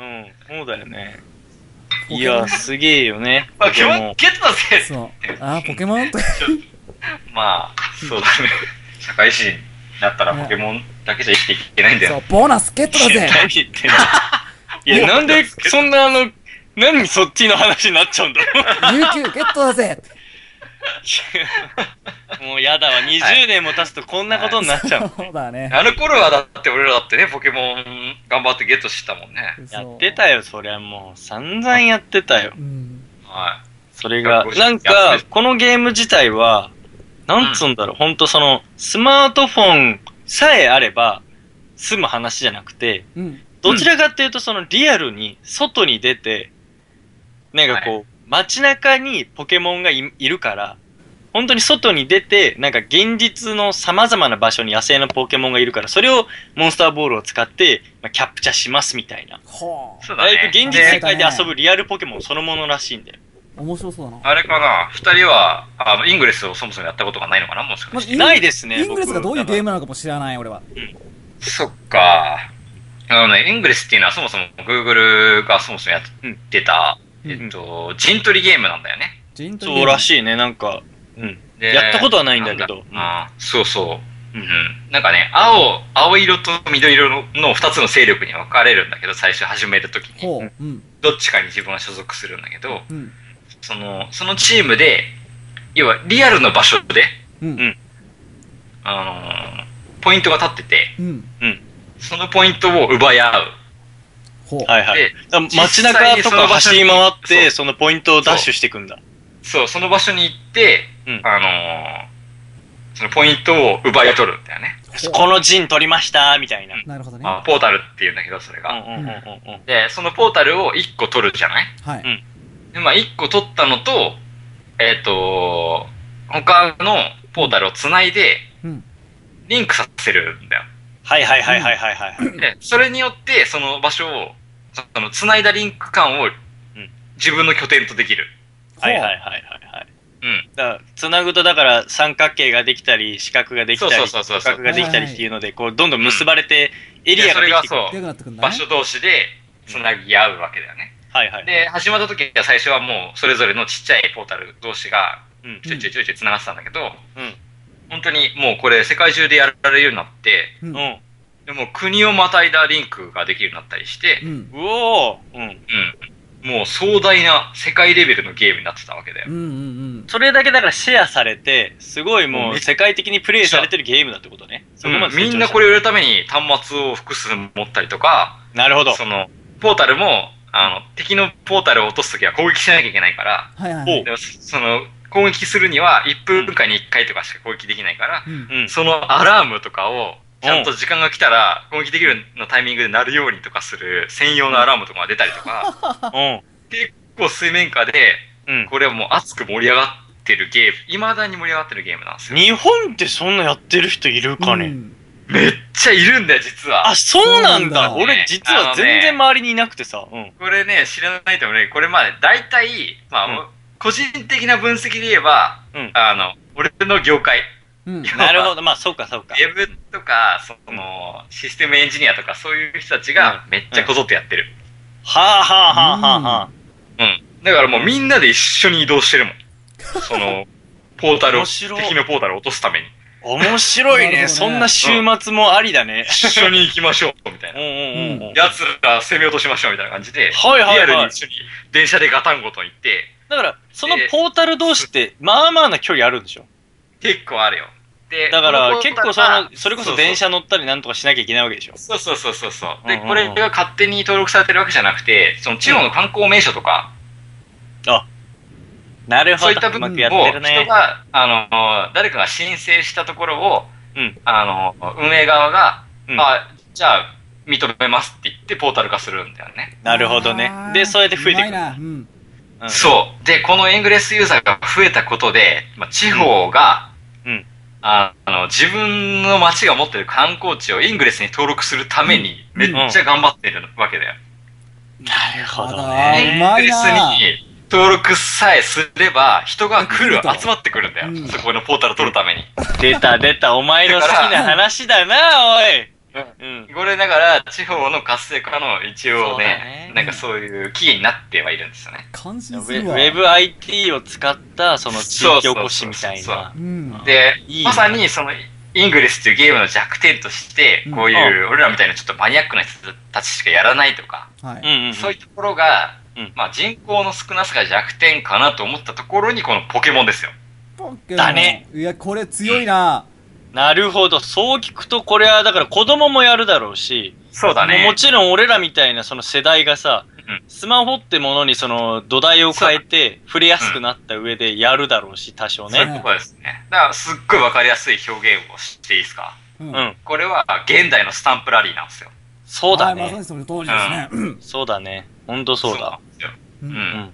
うん、そうだよね。ポケモンいや、すげえよね。あ、基でも本、ゲットだぜそう。あー、ポケモン？とか。まあ、そうだね。社会人になったらポケモンだけじゃ生きていけないんだよ。そう、ボーナスゲットだぜ何言ってんのいや、なんで、そんなあの、何そっちの話になっちゃうんだ有給ゲットだぜ もうやだわ、20年も経つとこんなことになっちゃう。そうだね。あの頃はだって俺らだってね、ポケモン頑張ってゲットしてたもんね。やってたよ、そりゃもう。散々やってたよ。うん。はそれが、150なんかこのゲーム自体は、なんつうんだろう、ほんとその、スマートフォンさえあれば、済む話じゃなくて、うん。どちらかっていうとそのリアルに外に出て、なんかこう、街中にポケモンがいいるから、本当に外に出て、なんか現実の様々な場所に野生のポケモンがいるから、それをモンスターボールを使って、まあ、キャプチャーしますみたいな。はそうだだいぶね。現実世で界で遊ぶリアルポケモンそのものらしいんだよ。あ。面白そうだな。あれかな二人は、あの、イングレスをそもそもやったことがないのかなもしかして。ないですねイングレスがどういうゲームムなのかも知らない、俺は。そっか。あのね、イングレスっていうのはそもそも Google がそもそもやってた、うんえっと、陣取りゲームなんだよね。ジントそうらい。しいね、なんか。うん。でやったことはないんだけどあーそうそう。うん。なんかね、青、青色と緑色のの二つの勢力に分かれるんだけど、最初始めるときに。ほう。うん。どっちかに自分は所属するんだけど、うん。その、そのチームで、要はリアルの場所で、うん。あのーポイントが立ってて、うん。そのポイントを奪い合う。ほう。はいはい。街中とか走り回って、そのポイントをダッシュしていくんだ。そう、その場所に行って、うんあのーそのポイントを奪い取るんだよね。この陣取りました、みたいな。なるほどね。まあ、ポータルっていうんだけど、それうんが。うんうんうんうん。で、そのポータルを1個取るじゃない？はい。で、まあ、1個取ったのと、えっ、と、他のポータルを繋いで、うん。リンクさせるんだよ。はいはいはいはいはいはい。で、それによって、その場所を、その、繋いだリンク間を、自分の拠点とできる。はいはいはいはいはい。ううん。だから、つなぐとだから三角形ができたり、四角ができたり、そうそうそうそう四角ができたりっていうので、こう、どんどん結ばれて、エリアができてくる。場所同士で繋ぎ合うわけだよね。はいはい。で、始まった時は最初はもうそれぞれのちっちゃいポータル同士がうん。ちょいちょいちょいちょい繋がってたんだけど、うん。本当にもうこれ世界中でやられるようになって、う。うんん。でも国をまたいだリンクができるようになったりしてう、ん。うおーうん。うん。もう壮大な世界レベルのゲームになってたわけだようん。うんうん。それだけだからシェアされて、すごいもう世界的にプレイされてるゲームだってことね。そこまで成長したみんなこれをやるために端末を複数持ったりとか、なるほど。その、ポータルも、あの、敵のポータルを落とすときは攻撃しなきゃいけないから、はいはいその、攻撃するには1分間に1回とかしか攻撃できないから、うんうん。そのアラームとかを、ちゃんと時間が来たら攻撃できるのタイミングで鳴るようにとかする専用のアラームとかが出たりとか、うん。結構水面下で、うん。これはもう熱く盛り上がってるゲーム、未だに盛り上がってるゲームなんですよ。日本ってそんなやってる人いるかね、うんめっちゃいるんだよ、実は。あ、そうなんだ。そうなんだ俺実は全然周りにいなくてさ。うん。これね、知らないと思うね。これまあ、大体、まあ、うん個人的な分析で言えば、うんあの、俺の業界、うん。なるほど。まあ、そうか、そうか。ウェブとか、その、システムエンジニアとか、そういう人たちがめっちゃこぞってやってる。はあはあはあはあはあ。うん。だからもうみんなで一緒に移動してるもん。その、ポータルを、敵のポータルを落とすために。面白いね。そんな週末もありだね。一緒に行きましょう、みたいうんうな。んうんうん。奴ら攻め落としましょう、みたいな感じで、はいはいはいリアルに一緒に電車でガタンゴトン行って、だから、そのポータル同士って、まあまあな距離あるんでしょ？結構あるよ。で、だから、結構その、それこそ電車乗ったりなんとかしなきゃいけないわけでしょ？そうそうそうそうそう。で、これが勝手に登録されてるわけじゃなくて、その地方の観光名所とか、あ、なるほど。そういった部分を人ね。が、あの、誰かが申請したところを、うんあの、運営側が、うんあ、じゃあ、認めますって言ってポータル化するんだよね。なるほどね。で、そうやって増えていく。うん。うんそう。で、このエングレスユーザーが増えたことで、まあ、地方が、うんああの、自分の街が持ってる観光地をイングレスに登録するために、めっちゃ頑張ってるわけだよ。なるほどあね。イングレスに登録さえすれば、人が来る集まってくるんだよ。うんそこのポータルを取るために。出た出た、お前の好きな話だな、おい。うん。これだから、地方の活性化の一応ねね、なんかそういうキーになってはいるんですよね。感ウ心するわ。ェウェブ IT を使った、その地域おこしみたいそうそうなう。ん。でいい、ねまさにその、イングレスっていうゲームの弱点としてうん、こういう、俺らみたいなちょっとマニアックな人たちしかやらないとか、はい。そういうところがうん、まあ人口の少なさが弱点かなと思ったところに、このポケモンですよ。ポケモンだね。いや、これ強いな。なるほど。そう聞くと、これはだから子供もやるだろうし、そうだね。もちろん俺らみたいなその世代がさ、うんスマホってものにその土台を変えて触れやすくなった上でやるだろうし、多少ね。そういうことですね。だから、すっごいわかりやすい表現をしていいですか？う。うんん。これは、現代のスタンプラリーなんですよ。そうだはいまさね。にその通りですね。うんそうだね。ほんとそうだ。ううんん。うん。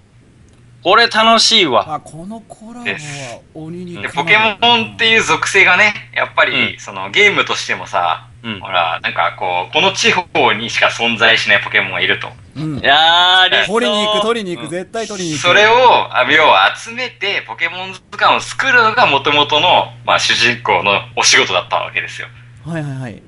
これ楽しいわ。あ、このコラボは鬼にで、ポケモンっていう属性がね、やっぱり、うんそのゲームとしてもさ、うんほ。ら、なんかこう、この地方にしか存在しないポケモンがいると。うんい。やー、理想取りに行く、取りに行く、うん絶対取りに行く。それを、あ要は集めて、ポケモン図鑑を作るのが元々の、まあ、主人公のお仕事だったわけですよ。はいはいはい。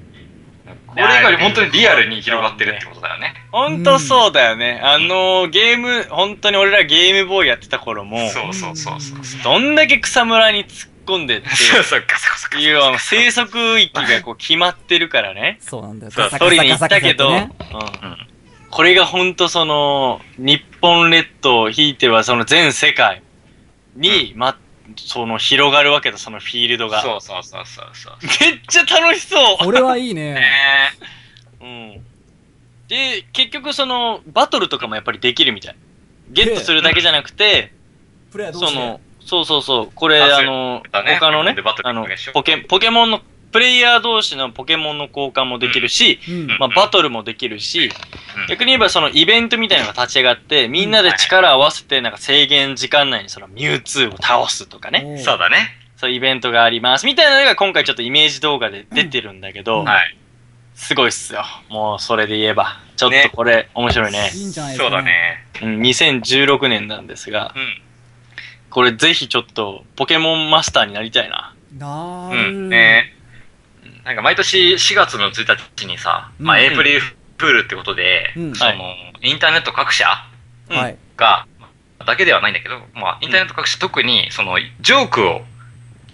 これが本当にリアルに広がってるってことだよね。ほんとそうだよね。あのー、ゲーム、本当に俺らゲームボーイやってた頃も、そうそうそうそう。そうどんだけ草むらに突っ込んでって、そうそう、ガサガサガサ。いうあの生息域がこう決まってるからね。そうなんだよ。取りに行ったけど、うんこれがほんとその、日本列島、ひいてはその全世界に、ま、その広がるわけだ、そのフィールドが。そうそうそうそうそう。めっちゃ楽しそうこれはいいね。ねうん。で、結局その、バトルとかもやっぱりできるみたい。ゲットするだけじゃなくて、プレイヤーどうして？その、そうそうそう、これああの、他のねでバト、ルあのでしょ、ポケ、ポケモンの、プレイヤー同士のポケモンの交換もできるし、うん。まあ、バトルもできるし、うん逆に言えばそのイベントみたいなのが立ち上がって、みんなで力を合わせて、なんか制限時間内にそのミュウツーを倒すとかね、そうだね。そういうイベントがあります。みたいなのが今回ちょっとイメージ動画で出てるんだけど、うんはい。すごいっすよ。もうそれで言えば。ちょっとこれ面白いね。いいんじゃない。そうだ。ね。うん、2016年なんですが、うん。これぜひちょっと、ポケモンマスターになりたいな。なうるん。ねなんか毎年4月の1日にさ、まあ、うんエイプリルフールってことで、うんその、インターネット各社はい。が、だけではないんだけど、まあ、インターネット各社特に、その、ジョークを、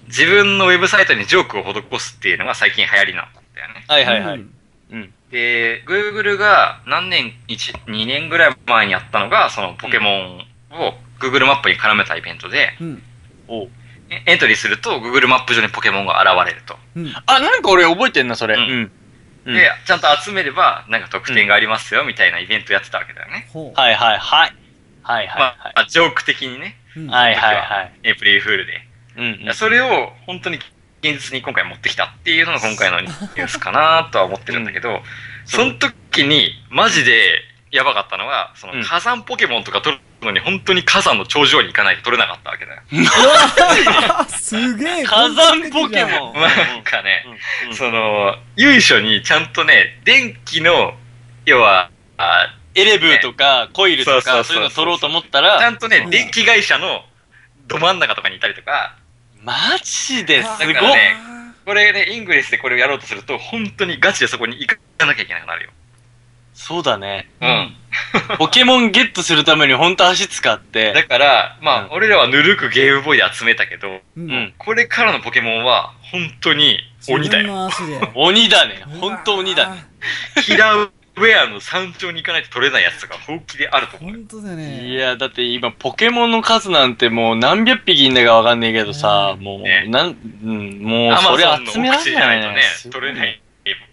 自分のウェブサイトにジョークを施すっていうのが最近流行りなんだよね。はいはいはい。うんうん。で、Google が何年、1、2年ぐらい前にやったのが、そのポケモンを Google マップに絡めたイベントで、うん。エントリーすると Google マップ上にポケモンが現れると。うん。あ、なんか俺覚えてんな、それ。ううんん。うんで、ちゃんと集めれば、なんか特典がありますよ、みたいなイベントやってたわけだよね。はいはいはい。はいはいまはあ、ジョーク的にね。はいはいはい。エイプリルフールで。うんうん。それを本当に現実に今回持ってきたっていうのが今回のニュースかなとは思ってるんだけど、その時にマジでやばかったのが、そうんの火山ポケモンとか取るのに本当に火山の頂上に行かないと取れなかったわけだよ。あすげえ。火山ポケモン。なんかね、うんうんその、由緒にちゃんとね、電気の、要は、あエレブーとかコイルとかそういうの取ろうと思ったちゃら、んとねう、ん電気会社のど真ん中とかにいたりとか、マジですごっだからねこれね、イングレスでこれをやろうとすると、本当にガチでそこに行かなきゃいけなくなるよ。そうだね。うん。ポケモンゲットするために本当足使って、だから、まあ、うん俺らはぬるくゲームボーイで集めたけど、ううんん。これからのポケモンは、本当に鬼だよ。鬼だね。本当鬼だね。キラーウェアの山頂に行かないと取れないやつとか本気であると思うよ。本当だよね。いや、だって今、ポケモンの数なんてもう何百匹いんだかわかんないけどさ、もう、ねなん、うん、もう、それ集められないね取れない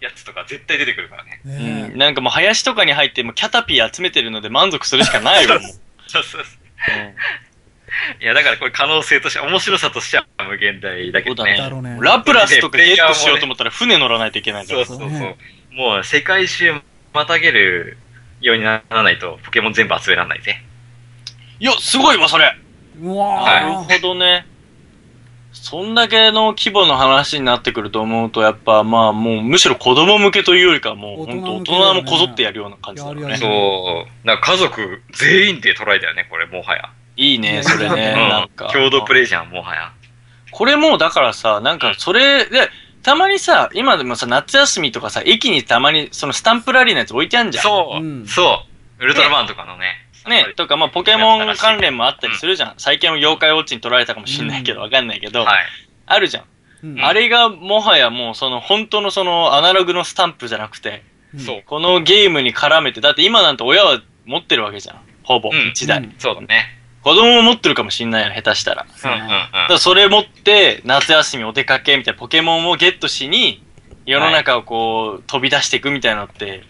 やつとか絶対出てくるからね。うねん、なんかもう林とかに入って、もうキャタピー集めてるので満足するしかないよ、もう。そうそうそう。いや、だからこれ可能性として、面白さとしては無限大だけどね。ね。ラプラスとかゲットしようと思ったら船乗らないといけないから。そうそうそう。そうねもう世界一周またげるようにならないと、ポケモン全部集められないぜ。いや、すごいわ、それ。うわはいなるほどね。そんだけの規模の話になってくると思うと、やっぱまあもうむしろ子供向けというよりかはもう本当大大人もこぞってやるような感じだよね。そう。なんか家族全員でトライだよね、これ、もはや。いいね、それね。うんなんか。共同プレイじゃん、もはや。これもうだからさ、なんかそれで、たまにさ、今でもさ、夏休みとかさ、駅にたまにそのスタンプラリーのやつ置いてあんじゃん。そう、うんそう。ウルトラマンとかのね。ね、とかまあポケモン関連もあったりするじゃん。最近は妖怪ウォッチに取られたかもしんないけど、うんわかんないけど、はい。あるじゃん。うんあれがもはやもうその本当のそのアナログのスタンプじゃなくて、うんそう。このゲームに絡めて、だって今なんて親は持ってるわけじゃん。ほぼ、うん一台。うんそうだね。子供も持ってるかもしんないよ、下手したら。だうんうんうん。からそれ持って、夏休みお出かけみたいなポケモンをゲットしに、世の中をこう、飛び出していくみたいなのって、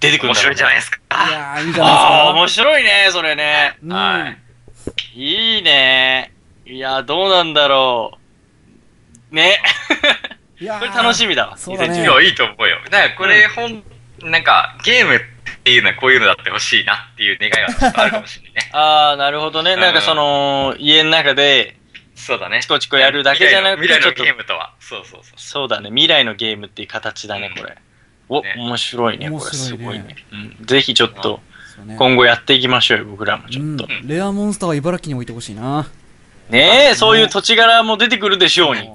出てくるん面だろうね白いじゃないですか。いやー、いいじゃないですああ、か。面白いね、それね。うんはいいいね。いや、どうなんだろう。ね。いやーこれ楽しみだわ。そうだねいや、いいと思うよ。だからこれ、ほん、なんか、ゲームっていうのはこういうのだってほしいなっていう願いはちょっとあるかもしれないね。ああ、なるほどね。なんかその、家の中で、そうだね。チコチコやるだけじゃなくて未来のちょっと未来のゲームとは。そうそうそう。そうだね。未来のゲームっていう形だね、これ。お、ね面白いね、これ。すごいね。うん。ぜひちょっと、今後やっていきましょうよ、僕らもちょっと。うんレアモンスターは茨城に置いてほしいな。ねえ、そういう土地柄も出てくるでしょうに。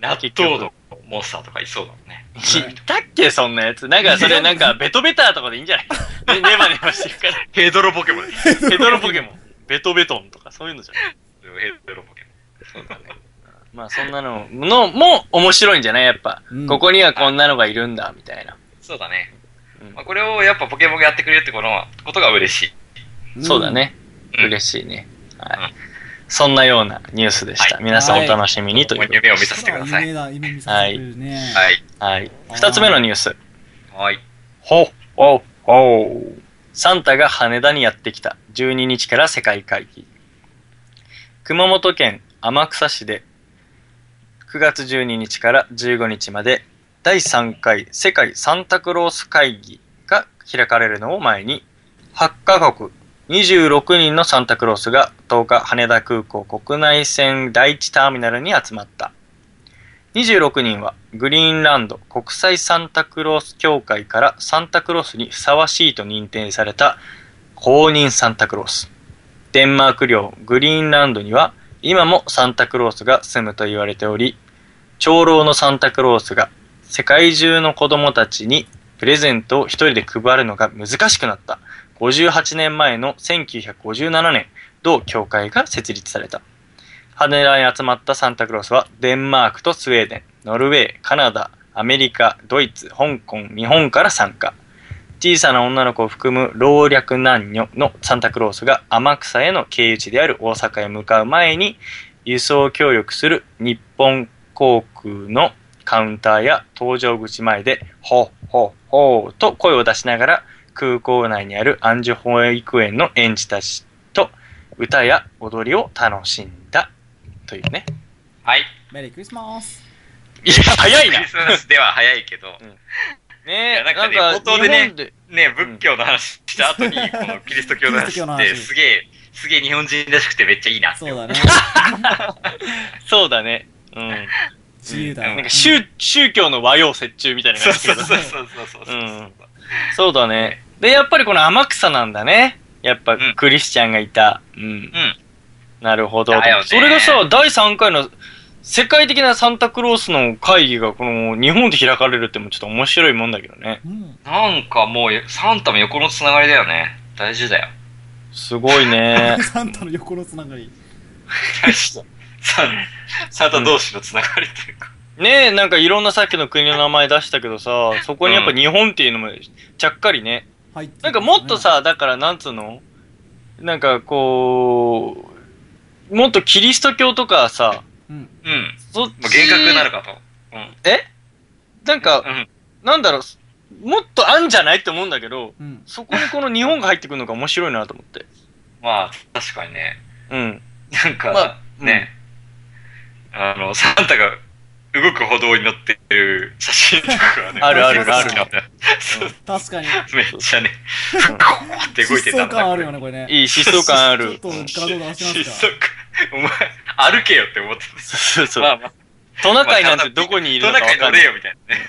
納豆のモンスターとかいそうだもんね。いたっけ、そんなやつ。なんか、それなんか、ベトベターとかでいいんじゃない？ね、ネバネバしてるから。ヘドロポケモン。ヘドロポケモン。ベトベトンとか、そういうのじゃん。ヘドロポケモン。そうだね。まあ、そんなの、の、も面白いんじゃない？やっぱ、うんここにはこんなのがいるんだ、みたいな。そうだね。うんまあ、これをやっぱポケモンがやってくれるってこのことが嬉しい。そうだね。うん嬉しいね。はい。うんそんなようなニュースでした。はい皆さんお楽しみにということで。夢を見させてください。夢だ、夢見させてくれるね。はい。はい。二つ目のニュース。はい。ほ、ほ、ほサンタが羽田にやってきた。12日から世界会議。熊本県天草市で9月12日から15日まで第3回世界サンタクロース会議が開かれるのを前に8カ国26人のサンタクロースが10日羽田空港国内線第1ターミナルに集まった。26人はグリーンランド国際サンタクロース協会からサンタクロースにふさわしいと認定された公認サンタクロース。デンマーク領グリーンランドには今もサンタクロースが住むと言われており、長老のサンタクロースが世界中の子供たちにプレゼントを一人で配るのが難しくなった58年前の1957年、同教会が設立された。羽田に集まったサンタクロースはデンマークとスウェーデン、ノルウェー、カナダ、アメリカ、ドイツ、香港、日本から参加。小さな女の子を含む老若男女のサンタクロースが天草への経由地である大阪へ向かう前に輸送協力する日本航空のカウンターや搭乗口前でほっほっほーと声を出しながら空港内にある安城保育園の園児たちと歌や踊りを楽しんだというね。はい。メリークリスマス。いや、早いなクリスマスでは早いけど、いねやなんかねなん冒頭でねね、仏教の話した後に、このキリスト教の話って、すげえ、すげえ日本人らしくてめっちゃいいなってそうだね。そうだね。うん。自由だよなんか。宗、宗教の和洋折衷みたいなそう感じだけどそうそうそうそうそうそう。うんそうだね。で、やっぱりこの天草なんだね。やっぱんクリスチャンがいた。うん。うん。なるほど。それがさ、第3回の世界的なサンタクロースの会議がこの日本で開かれるってもちょっと面白いもんだけどね。うん。なんかもう、サンタも横のつながりだよね。大事だよ。すごいね。サンタの横のつながり。サンサンタ同士のつながりというか。ねえ、なんかいろんなさっきの国の名前出したけどさ、そこにやっぱ日本っていうのもちゃっかりね。入ってるなんかもっと、さ、だからなんつうの？なんかこう、もっとキリスト教とかさ、うん。うん。そっもう厳格になるかと。うん。え？なんか、うん。なんだろう、もっとあんじゃないって思うんだけど、うん。そこにこの日本が入ってくるのが面白いなと思って。まあ、確かにね。うん。なんか、まあね、あの、サンタが動く歩道に乗ってる写真とかはね、あるあるある確かに。めっちゃね、ふ っこーって動いてた疾んだ 走感あるよね、これね。いい疾走感あちょっる。と画像出し疾ますか。走感。お前、歩けよって思ってそうそう。まあまあ、トナカイなんてどこにいるのかトナカわかんない。イ乗れよみたいなね。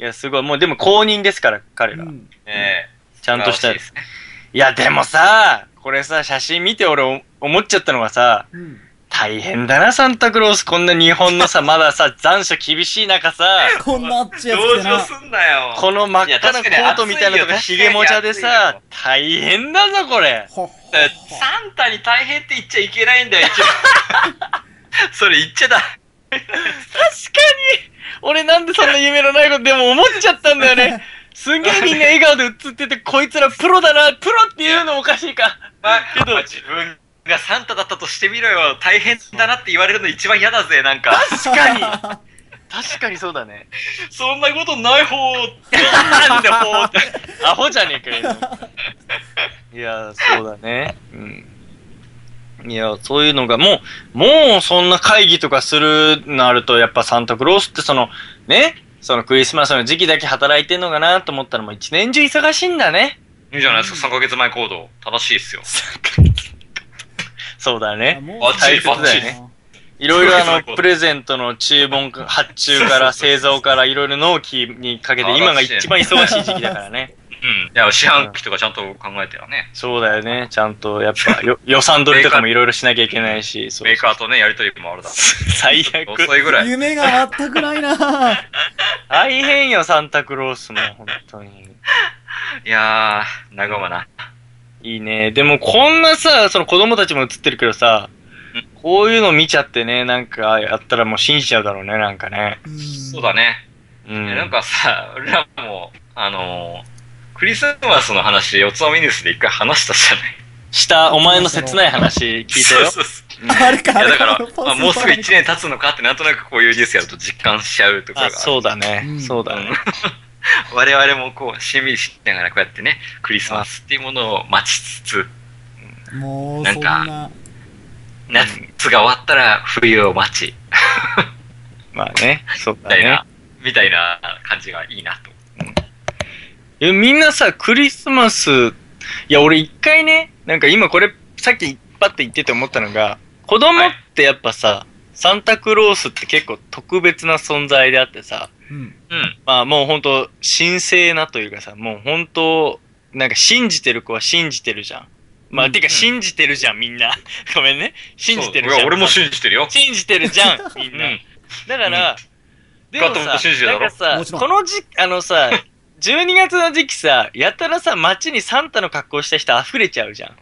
いや、すごい。もうでも公認ですから、彼ら。うん。えちゃんとしたいですね。いや、でもさ、これさ、写真見て俺お思っちゃったのがさ、うん。大変だな、サンタクロース。こんな日本のさ、まださ、残暑厳しい中さ、こんなあっちやつ同すんなよ。この真っ赤なコートみたいなのとか、ヒゲもちゃでさ、大変だぞ、これ。サンタに大変って言っちゃいけないんだよ、一番。それ言っちゃだ。確かに俺なんでそんな夢のないことでも思っちゃったんだよね。すんげえみんな笑顔で映ってて、こいつらプロだな、プロって言うのおかしいか。まあ、けどまあ自分がサンタだったとしてみろよ。大変だなって言われるの一番嫌だぜ、なんか。確かに。確かにそうだね。そんなことない方 なんでほうって。アホじゃねえかよ。いや、そうだね。うん。いや、そういうのが、もう、もうそんな会議とかするなると、やっぱサンタクロースってその、ね、そのクリスマスの時期だけ働いてんのかなと思ったらもう一年中忙しいんだね。いいじゃないですか、3ヶ月前行動。正しいっすよ。そうだね。もうバッチリバッチリね。いろいろあの、プレゼントの注文、発注から製造からいろいろ納期にかけて、あ今が一番忙しい時期だからね。うん。いや、四半期とかちゃんと考えてはね。そうだよね。ちゃんと、やっぱ、よ 予算取りとかもいろいろしなきゃいけないし、そうメーカーとね、やりとりもあるだろ最悪。う。遅いぐらい。夢が全くないな 大変よ、サンタクロースも、本当に。いやー、長まな。いいね。でも、こんなさ、その子供たちも映ってるけどさうん、こういうの見ちゃってね、なんか、やったらもう信じちゃうだろうね、なんかね。そうだね。うん。えなんかさ、俺らも、あのー、クリスマスの話で四つのミニュースで一回話したじゃない？した、お前の切ない話聞いたよ。そうそうそうあれか、いや、だからあれ、まあ、もうすぐ1年経つのかってなんとなくこういうニュースやると実感しちゃうところあ、が。そうだね。うんそうだね。我々もこう、しんみりしながらこうやってね、クリスマスっていうものを待ちつつ、もう、なんか。夏が終わったら冬を待ち、まあね。そうだねみたいな。、みたいな感じがいいなと。いや、みんなさ、クリスマス、いや、俺一回ね、なんか今これ、さっきパッて言ってて思ったのが、子供ってやっぱさ、サンタクロースって結構特別な存在であってさ、うん。うん。まあもう本当神聖なというかさ、もう本当なんか信じてる子は信じてるじゃん。まあ、てか信じてるじゃん、みんな。ごめんね。信じてるじゃん。俺も信じてるよ。信じてるじゃん、みんな。うん。だから、でもガットさも信じてるだろ？なんかさこの時あのさ、12月の時期さ、やたらさ、街にサンタの格好した人溢れちゃうじゃん。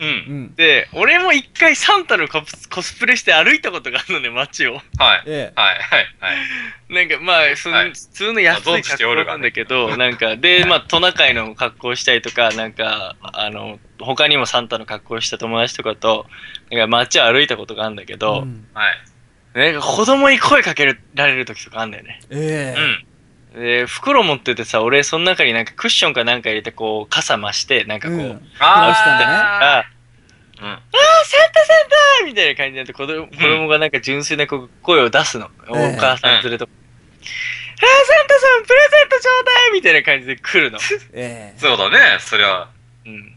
う。うんん。で、俺も一回サンタのコスコスプレして歩いたことがあるのね、街を。はい。ええ。はい、はい、はい。なんかまあ、そのはい普通の安い格好なんだけど、なんか、で、まあ、トナカイの格好したりとか、なんか、あの、他にもサンタの格好した友達とかと、なんか街を歩いたことがあるんだけど、うんはい。なんか子供に声かけられる時とかあるんだよね。ええ。うん。で、袋持っててさ、俺その中になんかクッションかなんか入れてこう、傘増して、なんかこう、うんああうん。あー、サンタサンタみたいな感じになって子供、子供がなんか純粋なこう声を出すの。ええお母さん連れと。あー、サンタさんプレゼントちょうだいみたいな感じで来るの。ええ。そうだね、そりゃ。うん。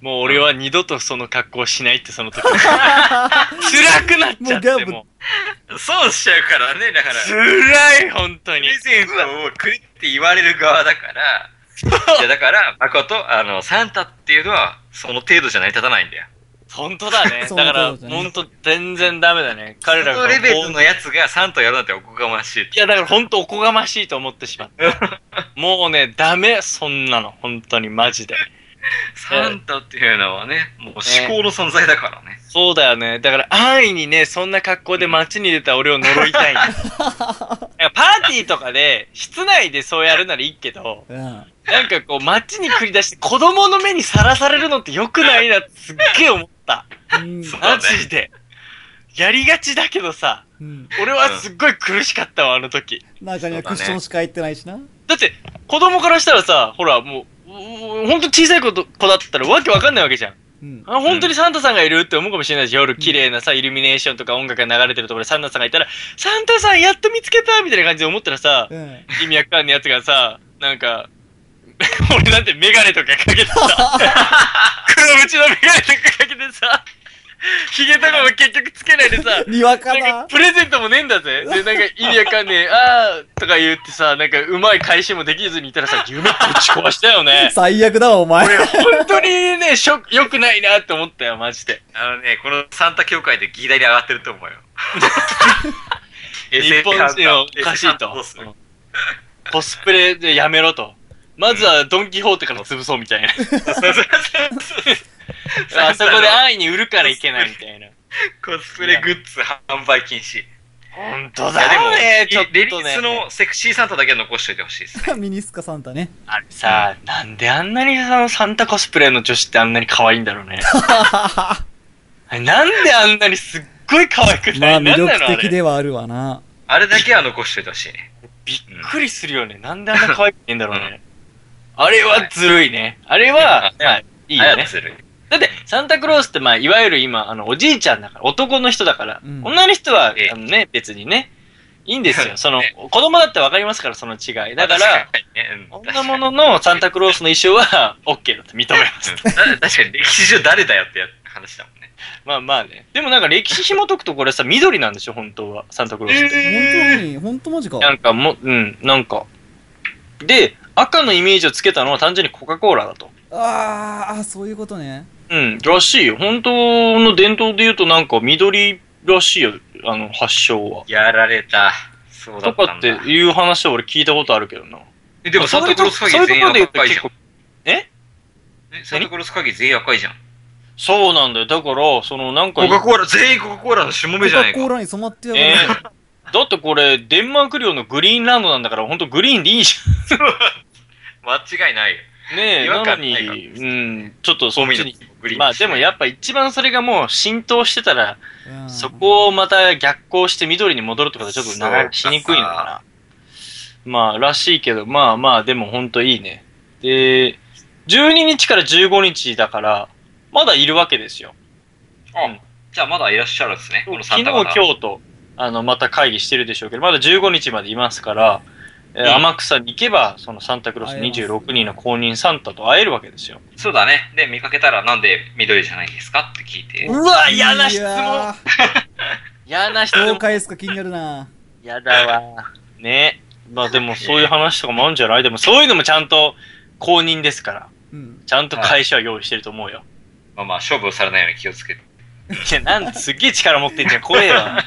もう俺は二度とその格好をしないってその時。辛くなっちゃって、もうしちゃうからね、だかう。ら。辛い、本当にプレ。ゼントをくれって言われる側だから、いやだから、誠、あの、サンタっていうのは、その程度じゃ成り立たないんだよ。本当だね。そ だから、本当全然ダメだね。彼らがレベルのやつがサンタをやるなんておこがましい。いや、だから本当おこがましいと思ってしまった。もうね、ダメ、そんなの。本当に、マジで。サンタっていうのはね、もう思考の存在だからね。そうだよね。だから、安易にね、そんな格好で街に出た俺を呪いたい パーティーとかで、室内でそうやるならいいけど、うん。なんかこう、街に繰り出して子供の目にさらされるのって良くないなってすっげえ思った。マジで。やりがちだけどさ、うん。俺はすっごい苦しかったわ、あの時。中にはクッションしか入ってないしな。だって、子供からしたらさ、ほら、もう、うほんと小さい子と子だったらわけわかんないわけじゃん。うん。あ、本当にサンタさんがいるって思うかもしれないし、夜綺麗なさ、イルミネーションとか音楽が流れてるところでサンタさんがいたら、サンタさんやっと見つけたみたいな感じで思ったらさ、うん。意味わかんないやつがさ、なんか、俺なんてメガネとかかけてさ、黒縁のメガネとかかけてさ、ヒゲとかも結局つけないでさ、にわかな。プレゼントもねえんだぜ。で、なんか意味わかんねえ、あーとか言ってさ、なんかうまい返しもできずにいたらさ、夢ぶち壊したよね。最悪だわ、お前。俺、本当にね、ショック、良くないなって思ったよ、マジで。あのね、このサンタ協会で議題で上がってると思うよ。日本人はおかしいと。コスプレでやめろと。まずはドンキホーテから潰そうみたいな。あそこで安易に売るからいけないみたいな。コスプレグッズ販売禁止。い本当やでも、だよね、ちょっとね。レリースのセクシーサンタだけは残しといてほしいですね。ミニスカサンタね。あれさ、なんであんなにあのサンタコスプレの女子ってあんなに可愛いんだろうね。あれなんであんなにすっごい可愛くない、まあ、魅力的れではあるわな。あれだけは残しといてほしいね。びっくりするよね。なんであんな可愛くないんだろうね。あれはずるいね。あれは、まあ、いいよね。する。だって、サンタクロースって、まあ、いわゆる今、あの、おじいちゃんだから、男の人だから、うん女の人はええ、あのね、別にね、いいんですよ。そのね、子供だってわかりますから、その違い。だから、女物のサンタクロースの衣装は、OK だと認めます。うんだ確かに歴史上誰だよってや話だもんね。まあまあね。でもなんか歴史紐解くとこれさ、緑なんでしょ、本当は。サンタクロースって。本当に、本当マジか。なんかも、うん、なんか。で、赤のイメージをつけたのは単純にコカ・コーラだと。あーあ、そういうことね。うん、らしいよ。本当の伝統で言うとなんか緑らしいよ、あの、発祥は。やられた。そうだとかっていう話は俺聞いたことあるけどな。えでもサンタクロースそういうと鍵全員赤いじゃんえ？えサンタクロース鍵全員赤いじゃん。そうなんだよ。だから、そのなんか、コカ・コーラ、全員コカ・コーラのしもコべじゃないか。カ・コーラに染まってやがえる。ー、だってこれ、デンマーク領のグリーンランドなんだから、ほんとグリーンでいいじ 間違いないよ。ゃん。ねえ、なのに、うん、ちょっとそっちに。グリーンまあでもやっぱ一番それがもう浸透してたら、うんそこをまた逆行して緑に戻るとかでちょっと長しにくいのかな。まあ、らしいけど、まあまあ、でもほんといいね。で、12日から15日だから、まだいるわけですよ。あ、じゃあまだいらっしゃるんですね。昨日、今日と、あの、また会議してるでしょうけど、まだ15日までいますから、え天草に行けば、そのサンタクロース会えます26人の公認サンタと会えるわけですよ。そうだね。で、見かけたらなんで緑じゃないですかって聞いて。うわ嫌な質問 嫌な質ーどう問返すか気になるな。やだわ。ね。まあでもそういう話とかもあるんじゃない？でもそういうのもちゃんと公認ですから。うん。ちゃんと会社は用意してると思うよ。まあまあ、勝負をされないように気をつけて。いや、なんすっげえ力持ってんじゃん、怖えわ。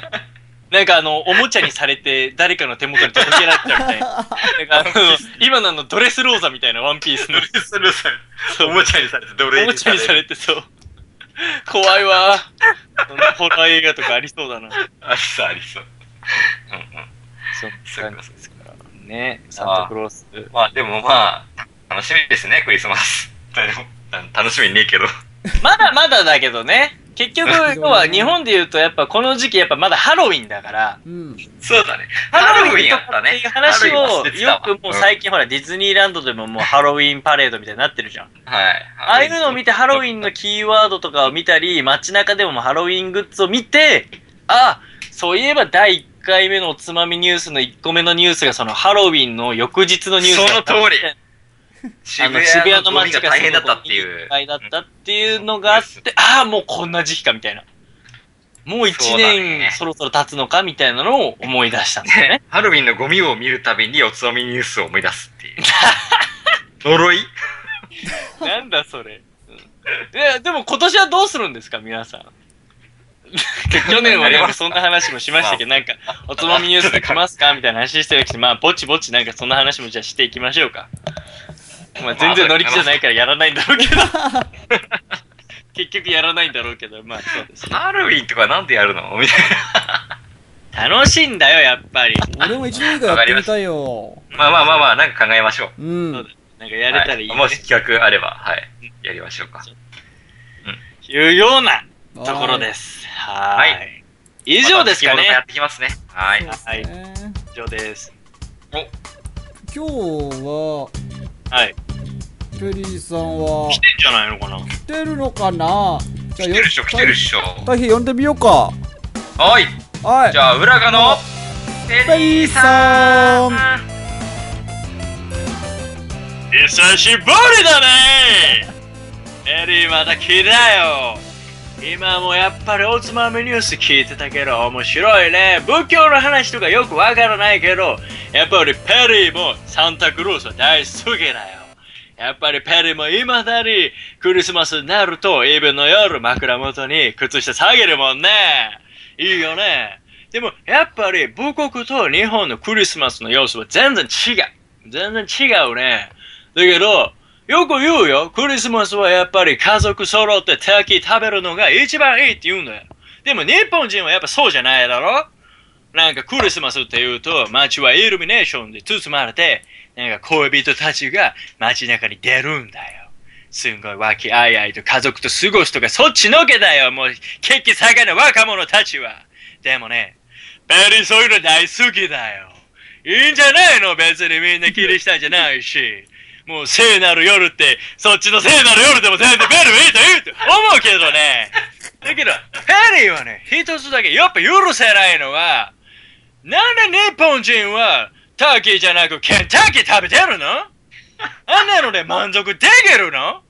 なんかあの、おもちゃにされて、誰かの手元に届けられちゃうみたいな。なんかあの、今のあの、ドレスローザみたいなワンピースの。それさおもちゃにされて、奴おもちゃにされてそう。怖いわ。そんなホラー映画とかありそうだな。ありそう、ありそう。うんうん。そうかそうですから。ね、サンタクロース。まあでもまあ、楽しみですね、クリスマス。楽しみねえけど。まだまだだけどね。結局、要は日本で言うとやっぱこの時期やっぱまだハロウィンだから、うん。そうだね。ハロウィンやっとかったてねいう。話をよくもう最近ほらディズニーランドでももうハロウィンパレードみたいになってるじゃん。はい。ああいうのを見てハロウィンのキーワードとかを見たり、街中でももうハロウィングッズを見て、あ、そういえば第1回目のおつまみニュースの1個目のニュースがそのハロウィンの翌日のニュースだったその通りあ渋の渋谷の街がが大変だったっていういっ。ぱいだったっていうのがあって、ああ、もうこんな時期かみたいな。もう一年そろそろ経つのかみたいなのを思い出したんだよねね。ハロウィンのゴミを見るたびにおつまみニュースを思い出すっていう。呪い？なんだそれ。うんいや、でも今年はどうするんですか、皆さん。去年はなんかそんな話もしましたけど、なんか、おつまみニュースで来ますかみたいな話してるけど、まあ、ぼちぼちなんかそんな話もじゃあしていきましょうか。まあ、全然乗り気じゃないからやらないんだろうけど。結局やらないんだろうけど、まあそうですね。ハロウィンとかなんでやるの？みたい楽しいんだよ、やっぱり。俺も一年以下やってみたいよ。な。まあまあまあまあ、なんか考えましょう。うん。そうだなんかやれたらいいね。はもし企画あれば、はい。やりましょうか。いうようなところです。はーい。はい以上ですかねまた。やってきますね。はい。はい。ね以上です。今日は、はい。ペリーさんは来、てんじゃないのかな？来てるのかな？じゃあ来てるっしょ、来てるっしょ。大変呼んでみようか。はい。はい。じゃあ、浦賀の、ペペリーさん。久しぶりだねエリーまた来たよ今もやっぱりおつまみニュース聞いてたけど面白いね仏教の話とかよくわからないけどやっぱりペリーもサンタクロースは大好きだよやっぱりペリも未だにクリスマスになるとイブの夜枕元に靴下下げるもんね。いいよね。でもやっぱり母国と日本のクリスマスの様子は全然違う。全然違うね。だけど、よく言うよ。クリスマスはやっぱり家族揃ってターキー食べるのが一番いいって言うんだよ。でも日本人はやっぱそうじゃないだろ？なんかクリスマスって言うと街はイルミネーションで包まれて、なんか恋人たちが街中に出るんだよ。すんごい和気あいあいと家族と過ごすとかそっちのけだよ。もう、血気盛んな若者たちは。でもね、ペリーそういうの大好きだよ。いいんじゃないの？別にみんな気にしたんじゃないし。もう聖なる夜って、そっちの聖なる夜でも全然ペリーいいと言うと思うけどね。だけど、ペリーはね、一つだけやっぱ許せないのは、なんで日本人はターキーじゃなくケンタッキー食べてるの？あんなので満足できるの？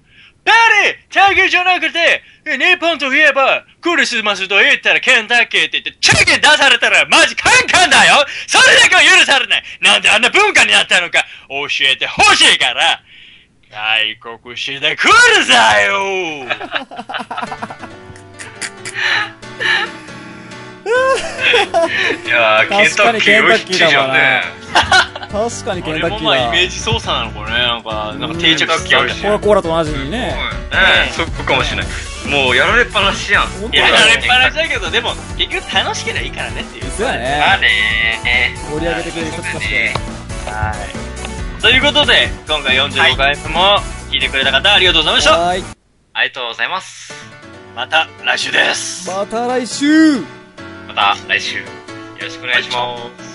ペリー、ターキーじゃなくて、日本といえば、クリスマスと言ったらケンタッキーって言って、チキン出されたらマジカンカンだよ！それだけは許されない！なんであんな文化になったのか？教えてほしいから！外国してくるさよいやー、ケンタッキー美味しいじゃんね。確かにケンタッキー俺もまあイメーだ。ジ操作なのかねなんか、なんか定着してたんだコカ・コーラと同じにね。ねそうかもしれない。もうやられっぱなしやん。や、だよやれっぱなしだけど、でも、結局楽しければいいからねっていう。そうやまあね。ね盛り上げてくれる人たちとして。はい。ということで、今回45回目も聞いてくれた方ありがとうございました。はーい。ありがとうございます。また来週です。また来週また来週、よろしくお願いします。